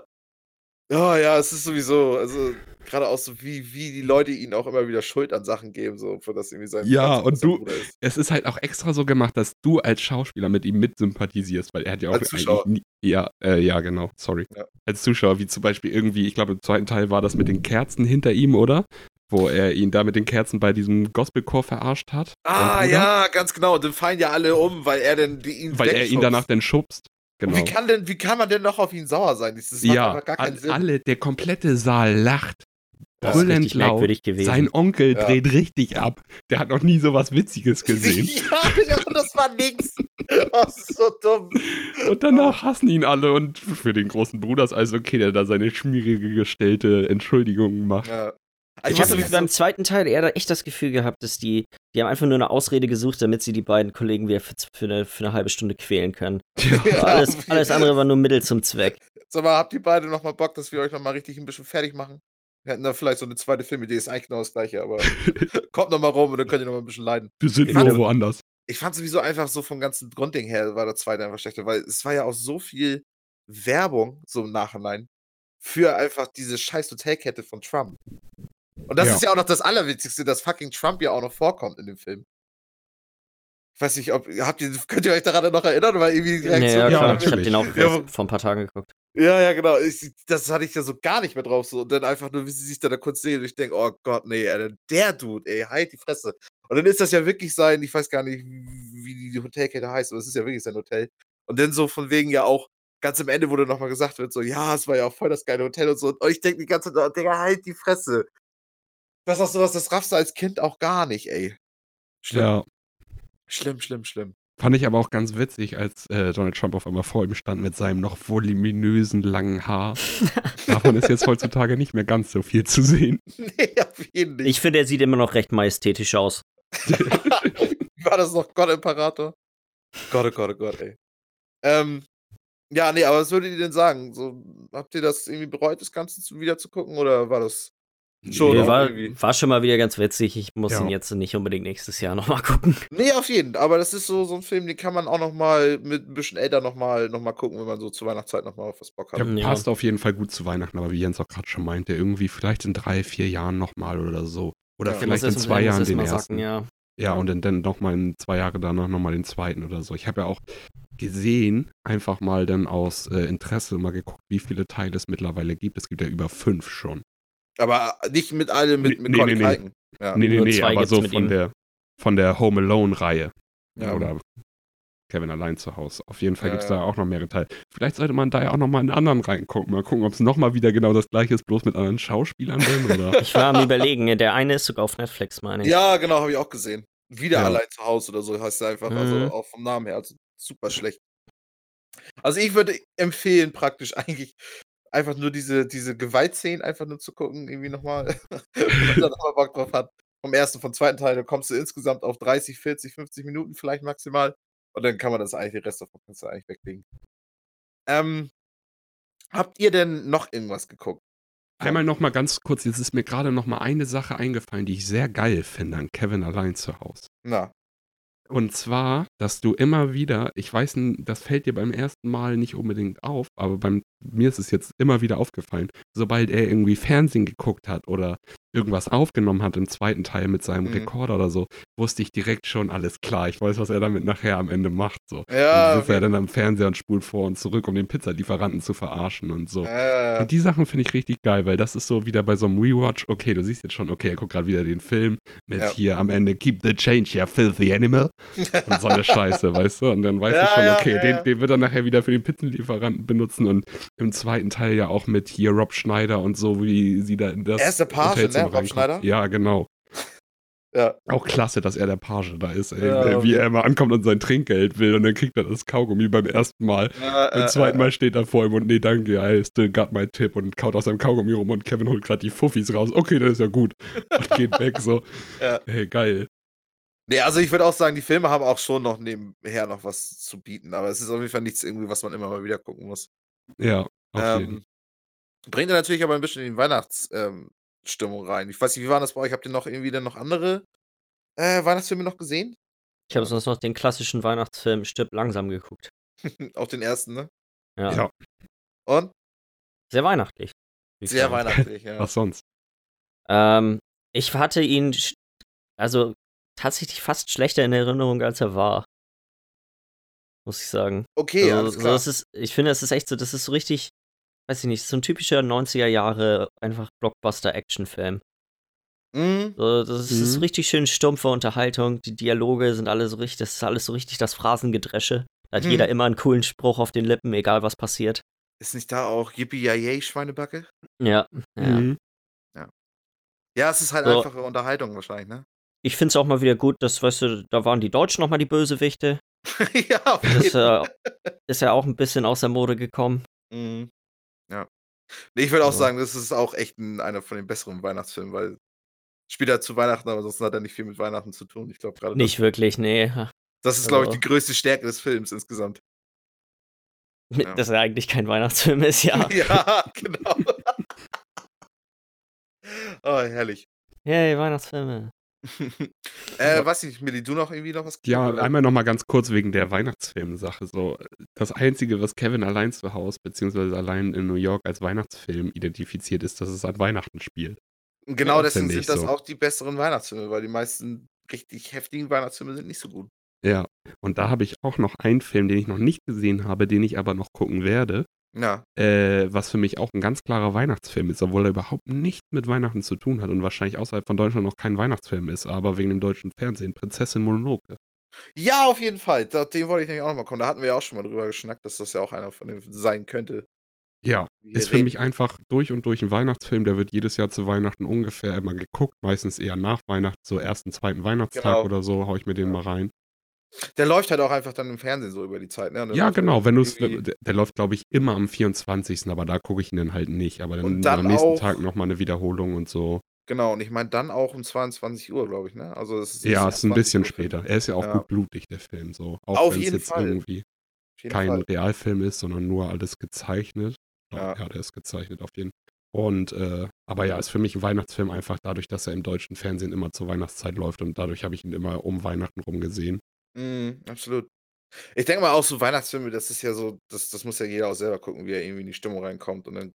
S1: Ja, ja, es ist sowieso, also gerade auch so, wie, wie die Leute ihnen auch immer wieder Schuld an Sachen geben, so für das irgendwie sein
S3: Ja, und du-
S1: ist.
S3: Es ist halt auch extra so gemacht, dass du als Schauspieler mit ihm mitsympathisierst, weil er hat ja auch
S1: Als Zuschauer.
S3: nie, ja, äh, ja, genau, sorry.
S1: Ja.
S3: Als Zuschauer, wie zum Beispiel irgendwie, ich glaube im zweiten Teil war das mit den Kerzen hinter ihm, oder? Wo er ihn da mit den Kerzen bei diesem Gospelchor verarscht hat.
S1: Ah, ja, ganz genau. Und dann fallen ja alle um, weil er denn die, ihn
S3: Weil er ihn danach dann schubst. Genau.
S1: Wie kann denn, wie kann man denn noch auf ihn sauer sein? Das macht
S3: ja,
S1: gar keinen Sinn.
S3: alle, der komplette Saal lacht.
S2: Das ist
S3: Brüllend
S2: richtig
S3: laut.
S2: merkwürdig gewesen.
S3: Sein Onkel
S1: Ja.
S3: dreht richtig ab. Der hat noch nie sowas Witziges gesehen.
S1: ja, und das war nix. Das ist so dumm.
S3: Und danach hassen ihn alle und für den großen Bruder ist alles okay, der da seine schmierige gestellte Entschuldigung macht.
S1: Ja.
S2: Ich
S1: weiß
S2: habe beim zweiten Teil eher da echt das Gefühl gehabt, dass die, die haben einfach nur eine Ausrede gesucht, damit sie die beiden Kollegen wieder für, für, eine, für eine halbe Stunde quälen können.
S1: Ja,
S2: alles, alles andere war nur Mittel zum Zweck.
S1: Sag mal, habt ihr beide noch mal Bock, dass wir euch noch mal richtig ein bisschen fertig machen? Wir hätten da vielleicht so eine zweite Filmidee, ist eigentlich genau das gleiche, aber kommt noch mal rum und dann könnt ihr noch mal ein bisschen leiden.
S3: Wir sind nur woanders.
S1: ich fand sowieso einfach so vom ganzen Grundding her war der zweite einfach schlechter, weil es war ja auch so viel Werbung so im Nachhinein für einfach diese scheiß Hotelkette von Trump. Und das
S3: Ja.
S1: ist ja auch noch das Allerwitzigste, dass fucking Trump ja auch noch vorkommt in dem Film. Ich weiß nicht, ob habt ihr, könnt ihr euch daran noch erinnern? Weil irgendwie die
S2: Ja,
S1: Reaktion
S2: ja,
S3: Ja,
S2: klar. Ich habe den auch
S1: Ja,
S2: vor ein paar Tagen geguckt.
S1: Ja, ja, genau. Ich, das hatte ich ja so gar nicht mehr drauf. So. Und dann einfach nur, wie sie sich da, da kurz sehen. Und ich denke, oh Gott, nee, Alter, der Dude, ey, halt die Fresse. Und dann ist das ja wirklich sein, ich weiß gar nicht, wie die Hotelkette heißt, aber es ist ja wirklich sein Hotel. Und dann so von wegen ja auch, ganz am Ende, wo dann nochmal gesagt wird, so, ja, es war ja auch voll das geile Hotel und so. Und ich denke die ganze Zeit, oh, Digga, halt die Fresse. Das ist sowas, das raffst du als Kind auch gar nicht, ey. Schlimm,
S3: Ja.
S1: schlimm, schlimm, schlimm.
S3: Fand ich aber auch ganz witzig, als äh, Donald Trump auf einmal vor ihm stand mit seinem noch voluminösen langen Haar. Davon ist jetzt heutzutage nicht mehr ganz so viel zu sehen.
S1: nee, auf jeden Fall.
S2: Ich finde, er sieht immer noch recht majestätisch aus.
S1: War das noch? Gott Imperator? Gott, oh Gott, oh Gott, ey. Ähm, ja, nee, aber was würdet ihr denn sagen? So, habt ihr das irgendwie bereut, das Ganze wieder zu gucken? Oder war das. Schon,
S2: Nee, war, war schon mal wieder ganz witzig. Ich muss
S3: Ja.
S2: ihn jetzt nicht unbedingt nächstes Jahr nochmal gucken.
S1: Nee, auf jeden. Aber das ist so, so ein Film, den kann man auch noch mal mit ein bisschen älter noch mal, noch mal gucken, wenn man so zur Weihnachtszeit noch mal auf was Bock hat.
S3: Der
S2: Ja.
S3: passt auf jeden Fall gut zu Weihnachten, aber wie Jens auch gerade schon meinte, irgendwie vielleicht in drei, vier Jahren nochmal oder so. Oder
S1: Ja.
S3: vielleicht in zwei Jahren den ersten.
S2: sacken, ja.
S3: Ja, und dann, dann nochmal in zwei Jahre danach nochmal den zweiten oder so. Ich habe ja auch gesehen, einfach mal dann aus äh, Interesse mal geguckt, wie viele Teile es mittlerweile gibt. Es gibt ja über fünf schon.
S1: Aber nicht mit allem, mit,
S3: Nee,
S1: mit
S3: nee,
S1: Colin
S3: nee, nee.
S1: Kalken. Ja.
S3: nee, nee, nee, aber so von
S2: ihm.
S3: der, von der Home Alone-Reihe.
S1: Ja.
S3: Oder Kevin allein zu Hause. Auf jeden Fall
S1: Ja,
S3: gibt es
S1: ja.
S3: da auch noch mehrere Teile. Vielleicht sollte man da ja auch nochmal in anderen reingucken. Mal gucken, ob es nochmal wieder genau das gleiche ist, bloß mit anderen Schauspielern drin. Oder?
S2: Ich war am überlegen, der eine ist sogar auf Netflix, meine ich.
S1: Ja, genau, habe ich auch gesehen. Wieder
S3: Ja.
S1: allein zu Hause oder so heißt er einfach.
S2: Mhm.
S1: Also auch vom Namen her. Also super schlecht. Also ich würde empfehlen, praktisch eigentlich einfach nur diese, diese Gewaltszenen einfach nur zu gucken, irgendwie nochmal. wenn man da nochmal Bock drauf hat. Vom ersten, vom zweiten Teil, da kommst du insgesamt auf 30, 40, 50 Minuten vielleicht maximal. Und dann kann man das eigentlich, den Rest davon kannst du eigentlich weglegen. Ähm, habt ihr denn noch irgendwas geguckt?
S3: Einmal nochmal ganz kurz, jetzt ist mir gerade nochmal eine Sache eingefallen, die ich sehr geil finde an Kevin allein zu Hause.
S1: Na,
S3: Und zwar, dass du immer wieder, ich weiß, das fällt dir beim ersten Mal nicht unbedingt auf, aber beim, mir ist es jetzt immer wieder aufgefallen, sobald er irgendwie Fernsehen geguckt hat oder irgendwas aufgenommen hat im zweiten Teil mit seinem
S1: Mhm.
S3: Rekorder oder so, wusste ich direkt schon, alles klar, ich weiß, was er damit nachher am Ende macht. So.
S1: Ja,
S3: dann sitzt er
S1: okay.
S3: dann am Fernseher und spult vor und zurück, um den Pizzalieferanten zu verarschen und so.
S1: äh,
S3: Und die Sachen finde ich richtig geil, weil das ist so wieder bei so einem Rewatch, okay, du siehst jetzt schon, okay, er guckt gerade wieder den Film mit
S1: Ja.
S3: hier am Ende Keep the Change, ja, filthy animal und so eine Scheiße, weißt du? Und dann weißt
S1: Ja,
S3: du schon,
S1: ja,
S3: okay,
S1: ja,
S3: den,
S1: ja.
S3: den wird er nachher wieder für den Pizzenlieferanten benutzen und im zweiten Teil ja auch mit hier Rob Schneider und so, wie sie da in das
S1: Er ist der Page, ne, Rob
S3: reinkommt.
S1: Schneider?
S3: Ja, genau.
S1: ja.
S3: Auch klasse, dass er der Page da ist, ey,
S1: Ja,
S3: wie
S1: okay.
S3: er immer ankommt und sein Trinkgeld will und dann kriegt er das Kaugummi beim ersten Mal.
S1: Äh,
S3: Beim
S1: äh,
S3: zweiten Mal steht er vor ihm und nee, danke, I still got my tip und kaut aus seinem Kaugummi rum und Kevin holt gerade die Fuffis raus. Okay, das ist ja gut. Und geht weg so.
S1: Ja.
S3: Hey, geil.
S1: Nee, also ich würde auch sagen, die Filme haben auch schon noch nebenher noch was zu bieten, aber es ist auf jeden Fall nichts irgendwie, was man immer mal wieder gucken muss.
S3: Ja, auf jeden.
S1: Ähm, bringt er natürlich aber ein bisschen in die Weihnachtsstimmung ähm, rein. Ich weiß nicht, wie war das bei euch? Habt ihr noch irgendwie denn noch andere äh, Weihnachtsfilme noch gesehen?
S2: Ich habe sonst noch den klassischen Weihnachtsfilm Stirb langsam geguckt.
S1: Auch den ersten, ne?
S2: Ja.
S3: Ja.
S1: Und?
S2: Sehr weihnachtlich.
S1: Sehr weihnachtlich, ja.
S3: Was sonst?
S2: Ähm, ich hatte ihn, also tatsächlich fast schlechter in Erinnerung, als er war. Muss ich sagen.
S1: Okay,
S2: also,
S1: alles klar.
S2: es ist, ich finde, es ist echt so, das ist so richtig, weiß ich nicht, so ein typischer 90er Jahre einfach Blockbuster-Action-Film.
S1: Mhm.
S2: So, das ist
S3: Mhm.
S2: richtig schön stumpfe Unterhaltung. Die Dialoge sind alle so richtig, das ist alles so richtig das Phrasengedresche. Da hat
S1: Mhm.
S2: jeder immer einen coolen Spruch auf den Lippen, egal was passiert.
S1: Ist nicht da auch Yippie Yay Schweinebacke?
S2: Ja. ja.
S3: Mhm.
S1: Ja, es ist halt
S2: So.
S1: einfache Unterhaltung wahrscheinlich, ne?
S2: Ich finde es auch mal wieder gut, dass, weißt du, da waren die Deutschen nochmal die Bösewichte.
S1: ja, auf
S2: Das
S1: jeden
S2: ist ja, ist ja auch ein bisschen aus der Mode gekommen.
S1: Mhm. Ja. Nee, ich würde auch
S2: So.
S1: sagen, das ist auch echt ein, einer von den besseren Weihnachtsfilmen, weil spielt halt zu Weihnachten, aber sonst hat er nicht viel mit Weihnachten zu tun. Ich glaube gerade.
S2: Nicht wirklich, nee.
S1: Das, das ist, glaube ich,
S2: also-
S1: die größte Stärke des Films insgesamt. Ja.
S2: Dass er eigentlich kein Weihnachtsfilm ist, ja.
S1: ja, genau. oh, herrlich.
S2: Yay, Weihnachtsfilme.
S1: Äh, weiß nicht, Milli, du noch irgendwie noch was?
S3: Ja,
S1: oder?
S3: einmal noch mal ganz kurz wegen der Weihnachtsfilm-Sache. So, das Einzige, was Kevin allein zu Hause beziehungsweise allein in New York als Weihnachtsfilm identifiziert, ist, dass es an Weihnachten spielt.
S1: Genau
S3: Ja,
S1: deswegen
S3: ich
S1: sind das
S3: so.
S1: auch die besseren Weihnachtsfilme, weil die meisten richtig heftigen Weihnachtsfilme sind nicht so gut.
S3: Ja, und da habe ich auch noch einen Film, den ich noch nicht gesehen habe, den ich aber noch gucken werde,
S1: Ja.
S3: äh, was für mich auch ein ganz klarer Weihnachtsfilm ist, obwohl er überhaupt nichts mit Weihnachten zu tun hat und wahrscheinlich außerhalb von Deutschland noch kein Weihnachtsfilm ist, aber wegen dem deutschen Fernsehen, Prinzessin Mononoke.
S1: Ja, auf jeden Fall. Den wollte ich nämlich auch noch mal kommen. Da hatten wir ja auch schon mal drüber geschnackt, dass das ja auch einer von denen sein könnte.
S3: Ja, ist für
S1: reden-
S3: mich einfach durch und durch ein Weihnachtsfilm, der wird jedes Jahr zu Weihnachten ungefähr immer geguckt, meistens eher nach Weihnachten, so ersten, zweiten Weihnachtstag
S1: Genau.
S3: oder so, hau ich mir den mal rein.
S1: Der läuft halt auch einfach dann im Fernsehen so über die Zeit. Ne?
S3: Ja, genau, wenn du es, der, der läuft, glaube ich, immer am 24., aber da gucke ich ihn dann halt nicht, aber dann,
S1: dann
S3: am nächsten
S1: auch-
S3: Tag nochmal eine Wiederholung und so.
S1: Genau, und ich meine dann auch um 22 Uhr, glaube ich, ne? Also es ist
S3: Ja,
S1: nicht
S3: ist ein
S1: 20
S3: bisschen
S1: Uhr
S3: später. Er ist ja auch
S1: Ja.
S3: gut blutig, der Film, so. Auch
S1: Auf
S3: wenn es
S1: jeden
S3: jetzt
S1: Fall.
S3: irgendwie
S1: jeden
S3: kein
S1: Fall.
S3: Realfilm ist, sondern nur alles gezeichnet. Ja,
S1: Ja.
S3: ja der ist gezeichnet auf jeden Fall. Und, äh, aber ja, ist für mich ein Weihnachtsfilm einfach dadurch, dass er im deutschen Fernsehen immer zur Weihnachtszeit läuft und dadurch habe ich ihn immer um Weihnachten rum gesehen.
S1: Mhm, absolut. Ich denke mal auch so Weihnachtsfilme, das ist ja so, das, das muss ja jeder auch selber gucken, wie er irgendwie in die Stimmung reinkommt. Und dann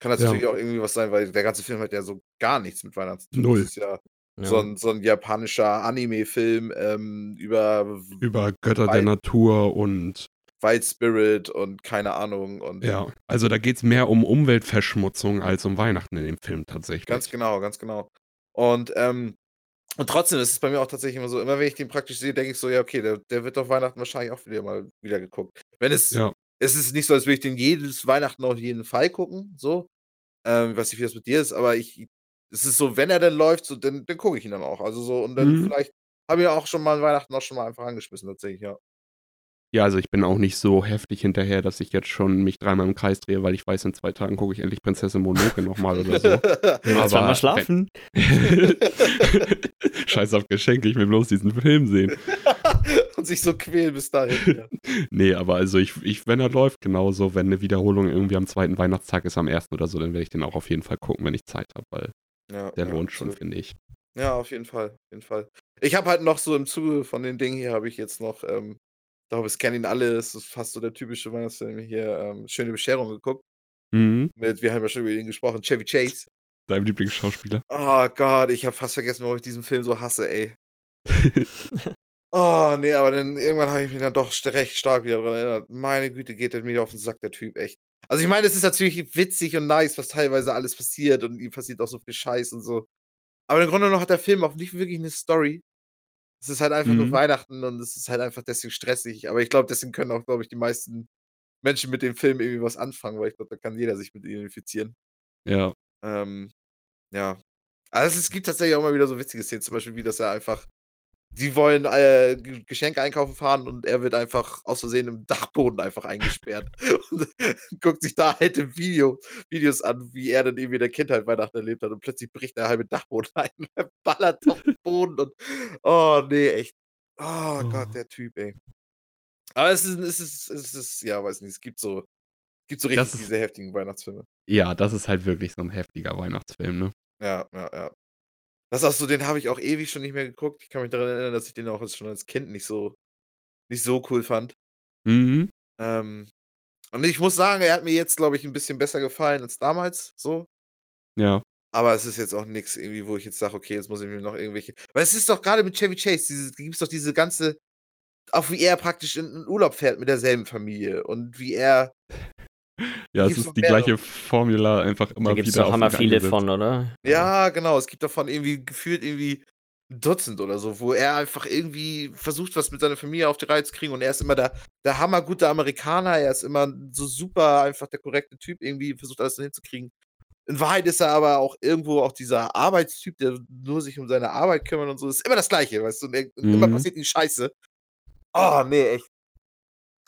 S1: kann das
S3: Ja.
S1: natürlich auch irgendwie was sein, weil der ganze Film hat ja so gar nichts mit Weihnachten zu tun.
S3: Null.
S1: Das ist ja,
S2: Ja.
S1: So, ein, so ein japanischer Anime-Film ähm, über
S3: Über Götter der Natur und
S1: Wild Spirit und keine Ahnung. Und
S3: ja, also da geht es mehr um Umweltverschmutzung als um Weihnachten in dem Film tatsächlich.
S1: Ganz genau, ganz genau. Und, ähm, und trotzdem ist es bei mir auch tatsächlich immer so, immer wenn ich den praktisch sehe, denke ich so, ja, okay, der, der wird auf Weihnachten wahrscheinlich auch wieder mal wieder geguckt. Wenn es,
S3: Ja,
S1: es ist nicht so, als würde ich den jedes Weihnachten auf jeden Fall gucken, so. Ähm, ich weiß nicht, wie das mit dir ist, aber ich, es ist so, wenn er dann läuft, so, dann, dann gucke ich ihn dann auch. Also so, und dann
S3: Mhm.
S1: vielleicht habe ich auch schon mal Weihnachten auch schon mal einfach angeschmissen, tatsächlich, ja.
S3: Ja, also ich bin auch nicht so heftig hinterher, dass ich jetzt schon mich dreimal im Kreis drehe, weil ich weiß, in zwei Tagen gucke ich endlich Prinzessin Mononoke nochmal oder so. Aber-
S2: zweimal schlafen.
S3: Scheiß auf Geschenke, ich will bloß diesen Film sehen.
S1: und sich so quälen bis dahin. Ja.
S3: Nee, aber also ich, ich, wenn er läuft, genauso, wenn eine Wiederholung irgendwie am zweiten Weihnachtstag ist, am ersten oder so, dann werde ich den auch auf jeden Fall gucken, wenn ich Zeit habe, weil
S1: Ja,
S3: der
S1: ja,
S3: lohnt schon, finde ich.
S1: Ja, auf jeden Fall, auf jeden Fall. Ich habe halt noch so im Zuge von den Dingen hier habe ich jetzt noch, ähm, ich glaube, es kennen ihn alle, es ist fast so der typische Weihnachtsfilm hier, ähm, Schöne Bescherung geguckt.
S3: Mhm.
S1: Mit, wir haben ja schon über ihn gesprochen, Chevy Chase.
S3: Dein Lieblingsschauspieler.
S1: Oh Gott, ich habe fast vergessen, warum ich diesen Film so hasse, ey. Oh, nee, aber dann irgendwann habe ich mich dann doch recht stark wieder daran erinnert. Meine Güte, geht der mir auf den Sack, der Typ, echt. Also ich meine, es ist natürlich witzig und nice, was teilweise alles passiert und ihm passiert auch so viel Scheiß und so. Aber im Grunde genommen hat der Film auch nicht wirklich eine Story. Es ist halt einfach nur
S3: Mhm.
S1: Weihnachten und es ist halt einfach deswegen stressig. Aber ich glaube, deswegen können auch, glaube ich, die meisten Menschen mit dem Film irgendwie was anfangen, weil ich glaube, da kann jeder sich mit identifizieren.
S3: Ja.
S1: Ähm, ja. Also es gibt tatsächlich auch mal wieder so witzige Szenen, zum Beispiel wie, dass er einfach, die wollen äh, Geschenke einkaufen fahren und er wird einfach aus Versehen im Dachboden einfach eingesperrt und guckt sich da halt im Video, Videos an, wie er dann irgendwie in der Kindheit Weihnachten erlebt hat und plötzlich bricht der halbe Dachboden ein und er ballert auf den Boden und oh nee, echt. Oh Gott,
S3: Oh.
S1: der Typ, ey. Aber es ist, es ist, es ist, ja, weiß nicht, es gibt so, gibt so richtig
S3: ist-
S1: diese heftigen Weihnachtsfilme.
S3: Ja, das ist halt wirklich so ein heftiger Weihnachtsfilm, ne?
S1: Ja, ja, ja. Das ist auch so, den habe ich auch ewig schon nicht mehr geguckt. Ich kann mich daran erinnern, dass ich den auch als- schon als Kind nicht so, nicht so cool fand.
S3: Mhm.
S1: Ähm, und ich muss sagen, er hat mir jetzt, glaube ich, ein bisschen besser gefallen als damals, so.
S3: Ja.
S1: Aber es ist jetzt auch nichts irgendwie, wo ich jetzt sage, okay, jetzt muss ich mir noch irgendwelche. Weil es ist doch gerade mit Chevy Chase, diese, gibt es doch diese ganze, auch wie er praktisch in, in Urlaub fährt mit derselben Familie und wie er.
S3: Ja, es
S1: Gibt's
S3: ist die
S1: mehrere?
S3: gleiche Formula einfach immer
S2: Da gibt es
S3: wieder.
S2: doch
S3: auf
S2: hammer
S3: ihn
S2: viele
S3: angesetzt.
S2: von, oder?
S1: Ja, genau, es gibt davon irgendwie gefühlt irgendwie ein Dutzend oder so, wo er einfach irgendwie versucht, was mit seiner Familie auf die Reihe zu kriegen und er ist immer der, der hammergute Amerikaner, er ist immer so super einfach der korrekte Typ, irgendwie versucht alles so hinzukriegen. In Wahrheit ist er aber auch irgendwo auch dieser Arbeitstyp, der nur sich um seine Arbeit kümmert und so. Das ist immer das Gleiche, weißt du, und, er, und immer
S3: Mhm.
S1: passiert ihm Scheiße. Oh, nee, echt.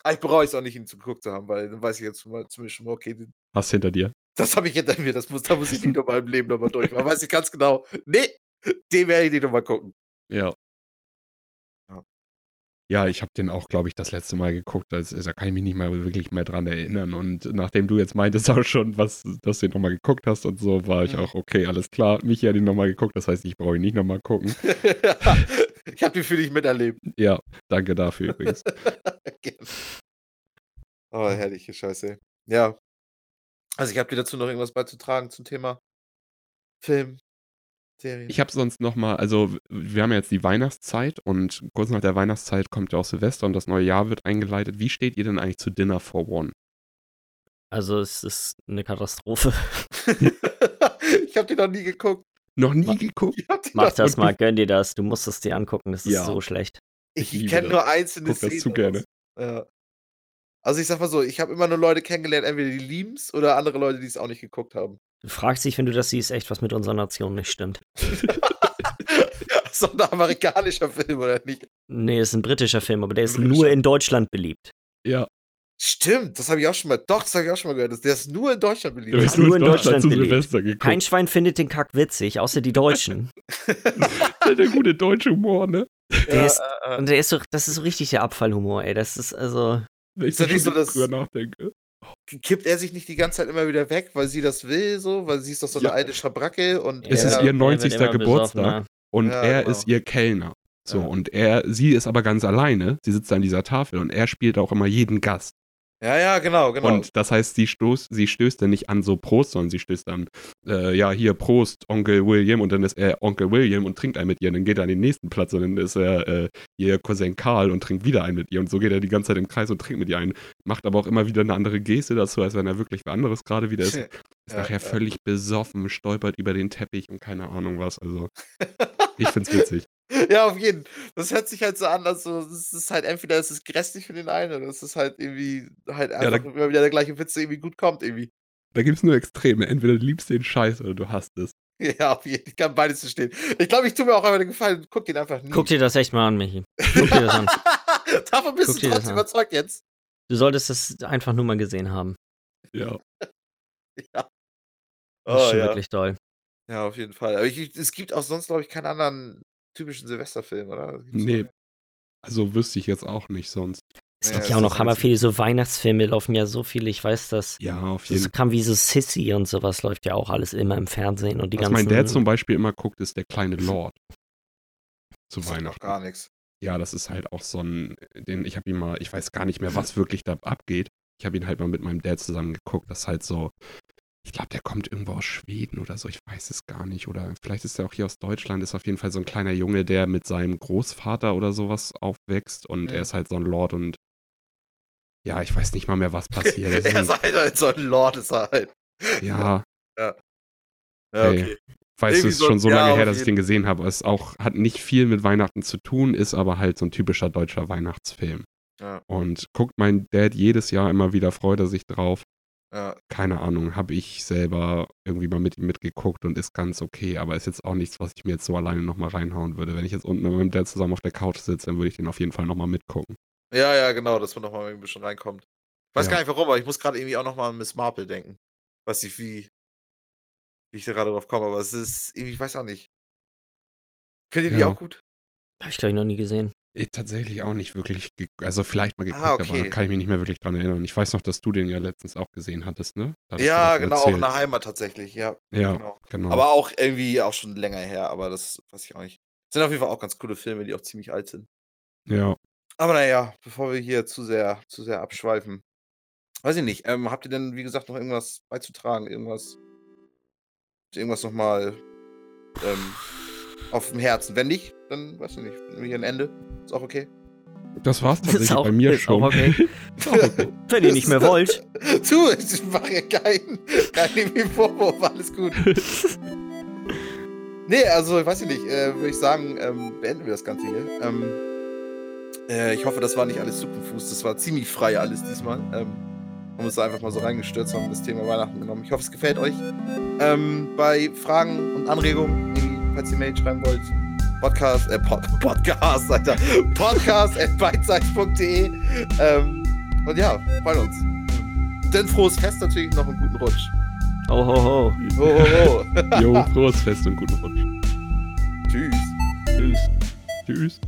S1: Aber Ich bereue es auch nicht, ihn zu geguckt zu haben, weil dann weiß ich jetzt schon mal, zumindest schon mal, okay, den-
S3: Hast hinter dir.
S1: das habe ich hinter mir, das muss, da muss ich nicht nochmal im Leben nochmal durch. Man weiß ich ganz genau, nee, den werde ich nicht nochmal gucken.
S3: Ja. Ja, ich habe den auch, glaube ich, das letzte Mal geguckt. Also, da kann ich mich nicht mal wirklich mehr dran erinnern. Und nachdem du jetzt meintest auch schon, was, dass du den nochmal geguckt hast und so, war ich
S1: Mhm.
S3: auch, okay, alles klar. Michi hat ihn nochmal geguckt, das heißt, ich brauche ihn nicht nochmal gucken.
S1: ich habe die für dich miterlebt.
S3: Ja, danke dafür übrigens.
S1: Oh, herrliche Scheiße. Ja. Also ich habe dir dazu noch irgendwas beizutragen zum Thema Film, Serien.
S3: Ich habe sonst nochmal, also wir haben ja jetzt die Weihnachtszeit und kurz nach der Weihnachtszeit kommt ja auch Silvester und das neue Jahr wird eingeleitet. Wie steht ihr denn eigentlich zu Dinner for One?
S2: Also es ist eine Katastrophe.
S1: ich habe die noch nie geguckt.
S3: Noch nie geguckt?
S1: Die
S2: Mach das mal, gönn dir das. Du musst es dir angucken, das ist
S3: Ja.
S2: so schlecht.
S3: ich
S1: ich kenne
S3: das.
S1: nur einzelne
S3: Guck das
S1: Szenen.
S3: zu gerne.
S1: Ja. Also ich sag mal so, ich habe immer nur Leute kennengelernt, entweder die lieben's oder andere Leute, die es auch nicht geguckt haben.
S2: Du fragst dich, wenn du das siehst, echt, was mit unserer Nation nicht stimmt.
S1: so ein amerikanischer Film oder nicht?
S2: Nee, ist ein britischer Film, aber der ist
S1: Britischer.
S2: nur in Deutschland beliebt.
S3: Ja,
S1: Stimmt, das habe ich auch schon mal. Doch, das habe ich auch schon mal gehört. Der ist nur in Deutschland beliebt.
S3: bist
S2: nur
S3: nur
S2: in
S3: Deutschland
S2: Deutschland beliebt. Kein Schwein findet den Kack witzig, außer die Deutschen.
S3: der gute deutsche Humor, ne?
S2: Der ist-
S1: äh, äh.
S2: Und der ist so, das ist so richtig der Abfallhumor, ey. Das ist also.
S3: Wenn ich
S1: Ist ja
S3: so
S1: nicht so,
S3: schon
S1: dass-
S3: drüber nachdenke.
S1: kippt er sich nicht die ganze Zeit immer wieder weg, weil sie das will, so, weil sie ist doch so eine
S3: Ja.
S1: alte Schabracke und
S3: Es
S1: er,
S3: ist ihr
S2: der wird
S3: 90.
S2: immer
S3: Geburtstag. Und
S1: Ja,
S3: er
S1: genau.
S3: ist ihr Kellner. So,
S1: Ja.
S3: und er, sie ist aber ganz alleine. Sie sitzt an dieser Tafel und er spielt auch immer jeden Gast.
S1: Ja, ja, genau, genau.
S3: Und das heißt, sie, stoß, sie stößt dann nicht an so Prost, sondern sie stößt dann, äh, ja, hier Prost, Onkel William, und dann ist er Onkel William und trinkt einen mit ihr. Und dann geht er an den nächsten Platz und dann ist er äh, ihr Cousin Karl und trinkt wieder einen mit ihr. Und so geht er die ganze Zeit im Kreis und trinkt mit ihr einen. Macht aber auch immer wieder eine andere Geste dazu, als wenn er wirklich wer anderes gerade wieder ist. Ist
S1: Ja,
S3: nachher
S1: ja.
S3: völlig besoffen, stolpert über den Teppich und keine Ahnung was. Also, ich find's witzig.
S1: ja, auf jeden. Das hört sich halt so an, als so, es ist halt entweder es ist grässlich für den einen oder es ist halt irgendwie halt
S3: da-
S1: einfach immer wieder der gleiche Witz, der irgendwie gut kommt irgendwie.
S3: Da gibt's nur Extreme. Entweder du liebst den Scheiß oder du hasst es.
S1: Ja, auf jeden. Ich kann beides verstehen. Ich glaube, ich tue mir auch einfach den Gefallen, guck den einfach nie.
S2: Guck dir das echt mal an, Michi. Guck dir das an.
S1: Davon bist
S2: Guck
S1: du trotzdem überzeugt jetzt.
S2: Du solltest das einfach nur mal gesehen haben.
S3: Ja.
S1: Ja.
S2: Das ist
S1: Oh,
S2: schon
S1: ja.
S2: wirklich toll.
S1: ja, auf jeden Fall. Aber ich, es gibt auch sonst, glaube ich, keinen anderen typischen Silvesterfilm, oder?
S3: Nee.
S1: noch?
S3: Also wüsste ich jetzt auch nicht sonst.
S2: Es
S1: Ja,
S2: gibt
S1: es
S2: ja auch noch hammer viele so Weihnachtsfilme, laufen ja so viele, ich weiß das.
S3: Ja, auf jeden
S2: Das
S3: Fall.
S2: kam wie so Sissy und sowas, läuft ja auch alles immer im Fernsehen und die
S3: Was
S2: ganzen.
S3: mein Dad zum Beispiel immer guckt, ist der kleine Lord. Zu
S1: noch
S3: Weihnachten.
S1: gar nichts.
S3: Ja, das ist halt auch so ein, den, ich habe ihn mal, ich weiß gar nicht mehr, was wirklich da abgeht. Ich habe ihn halt mal mit meinem Dad zusammen geguckt. Das ist halt so, ich glaube, der kommt irgendwo aus Schweden oder so, ich weiß es gar nicht. Oder vielleicht ist er auch hier aus Deutschland, ist auf jeden Fall so ein kleiner Junge, der mit seinem Großvater oder sowas aufwächst und
S1: Ja.
S3: er ist halt so ein Lord und ja, ich weiß nicht mal mehr, was passiert. Ist
S1: er ist halt so ein Lord, ist er halt.
S3: ja,
S1: Ja,
S3: Ey.
S1: okay.
S3: weiß es
S1: Irgendwie
S3: ist
S1: so-
S3: schon so
S1: ja,
S3: lange
S1: auf
S3: her, dass ich den gesehen habe. Es auch hat nicht viel mit Weihnachten zu tun, ist aber halt so ein typischer deutscher Weihnachtsfilm.
S1: Ja.
S3: Und guckt mein Dad jedes Jahr immer wieder, freut er sich drauf.
S1: Ja.
S3: Keine Ahnung, habe ich selber irgendwie mal mit ihm mitgeguckt und ist ganz okay, aber ist jetzt auch nichts, was ich mir jetzt so alleine nochmal reinhauen würde. Wenn ich jetzt unten mit meinem Dad zusammen auf der Couch sitze, dann würde ich den auf jeden Fall nochmal mitgucken.
S1: ja, ja, genau, dass man nochmal ein bisschen reinkommt. Ich weiß
S3: Ja.
S1: gar nicht warum, aber ich muss gerade irgendwie auch nochmal an Miss Marple denken. Weiß nicht, wie, wie ich da gerade drauf komme, aber es ist irgendwie, ich weiß auch nicht. Kennt ihr die
S3: Ja.
S1: auch gut?
S2: Habe ich, glaube ich, noch nie gesehen.
S3: Ich tatsächlich auch nicht wirklich, also vielleicht mal geguckt,
S1: Ah,
S3: aber
S1: okay.
S3: da kann ich mich nicht mehr wirklich dran erinnern. Ich weiß noch, dass du den ja letztens auch gesehen hattest, ne? Hattest
S1: Ja, genau, auch in
S3: erzählt.
S1: der Heimat tatsächlich, ja.
S3: Ja,
S1: Genau.
S3: genau.
S1: Aber auch irgendwie auch schon länger her, aber das weiß ich auch nicht. Sind auf jeden Fall auch ganz coole Filme, die auch ziemlich alt sind.
S3: ja.
S1: Aber naja, bevor wir hier zu sehr, zu sehr abschweifen. Weiß ich nicht. Ähm, habt ihr denn, wie gesagt, noch irgendwas beizutragen? Irgendwas, irgendwas nochmal ähm, auf dem Herzen? Wenn nicht, dann weiß ich nicht. Hier ein Ende. Ist auch okay.
S3: Das war's tatsächlich
S2: auch-
S3: bei mir
S2: ist
S3: schon.
S2: auch okay.
S3: Ist auch okay.
S2: Wenn ihr nicht mehr wollt.
S1: Tu, ich mache keinen kein Vorwurf, alles gut. Nee, also, ich weiß ich nicht, äh, würde ich sagen, ähm, beenden wir das Ganze hier. Ähm, äh, ich hoffe, das war nicht alles zu konfus. Das war ziemlich frei alles diesmal. Ähm, haben uns da einfach mal so reingestürzt, haben das Thema Weihnachten genommen. Ich hoffe, es gefällt euch. Ähm, bei Fragen und Anregungen, falls ihr Mail schreiben wollt, Podcast, äh, Pod, Podcast, Alter. Podcast at bitesize.de. Ähm, und ja, freuen uns. Denn frohes Fest natürlich noch einen guten Rutsch.
S2: Oh, ho, ho.
S1: Ho, ho, ho.
S3: Jo, frohes Fest und guten Rutsch.
S1: Tschüss.
S3: Tschüss. Tschüss.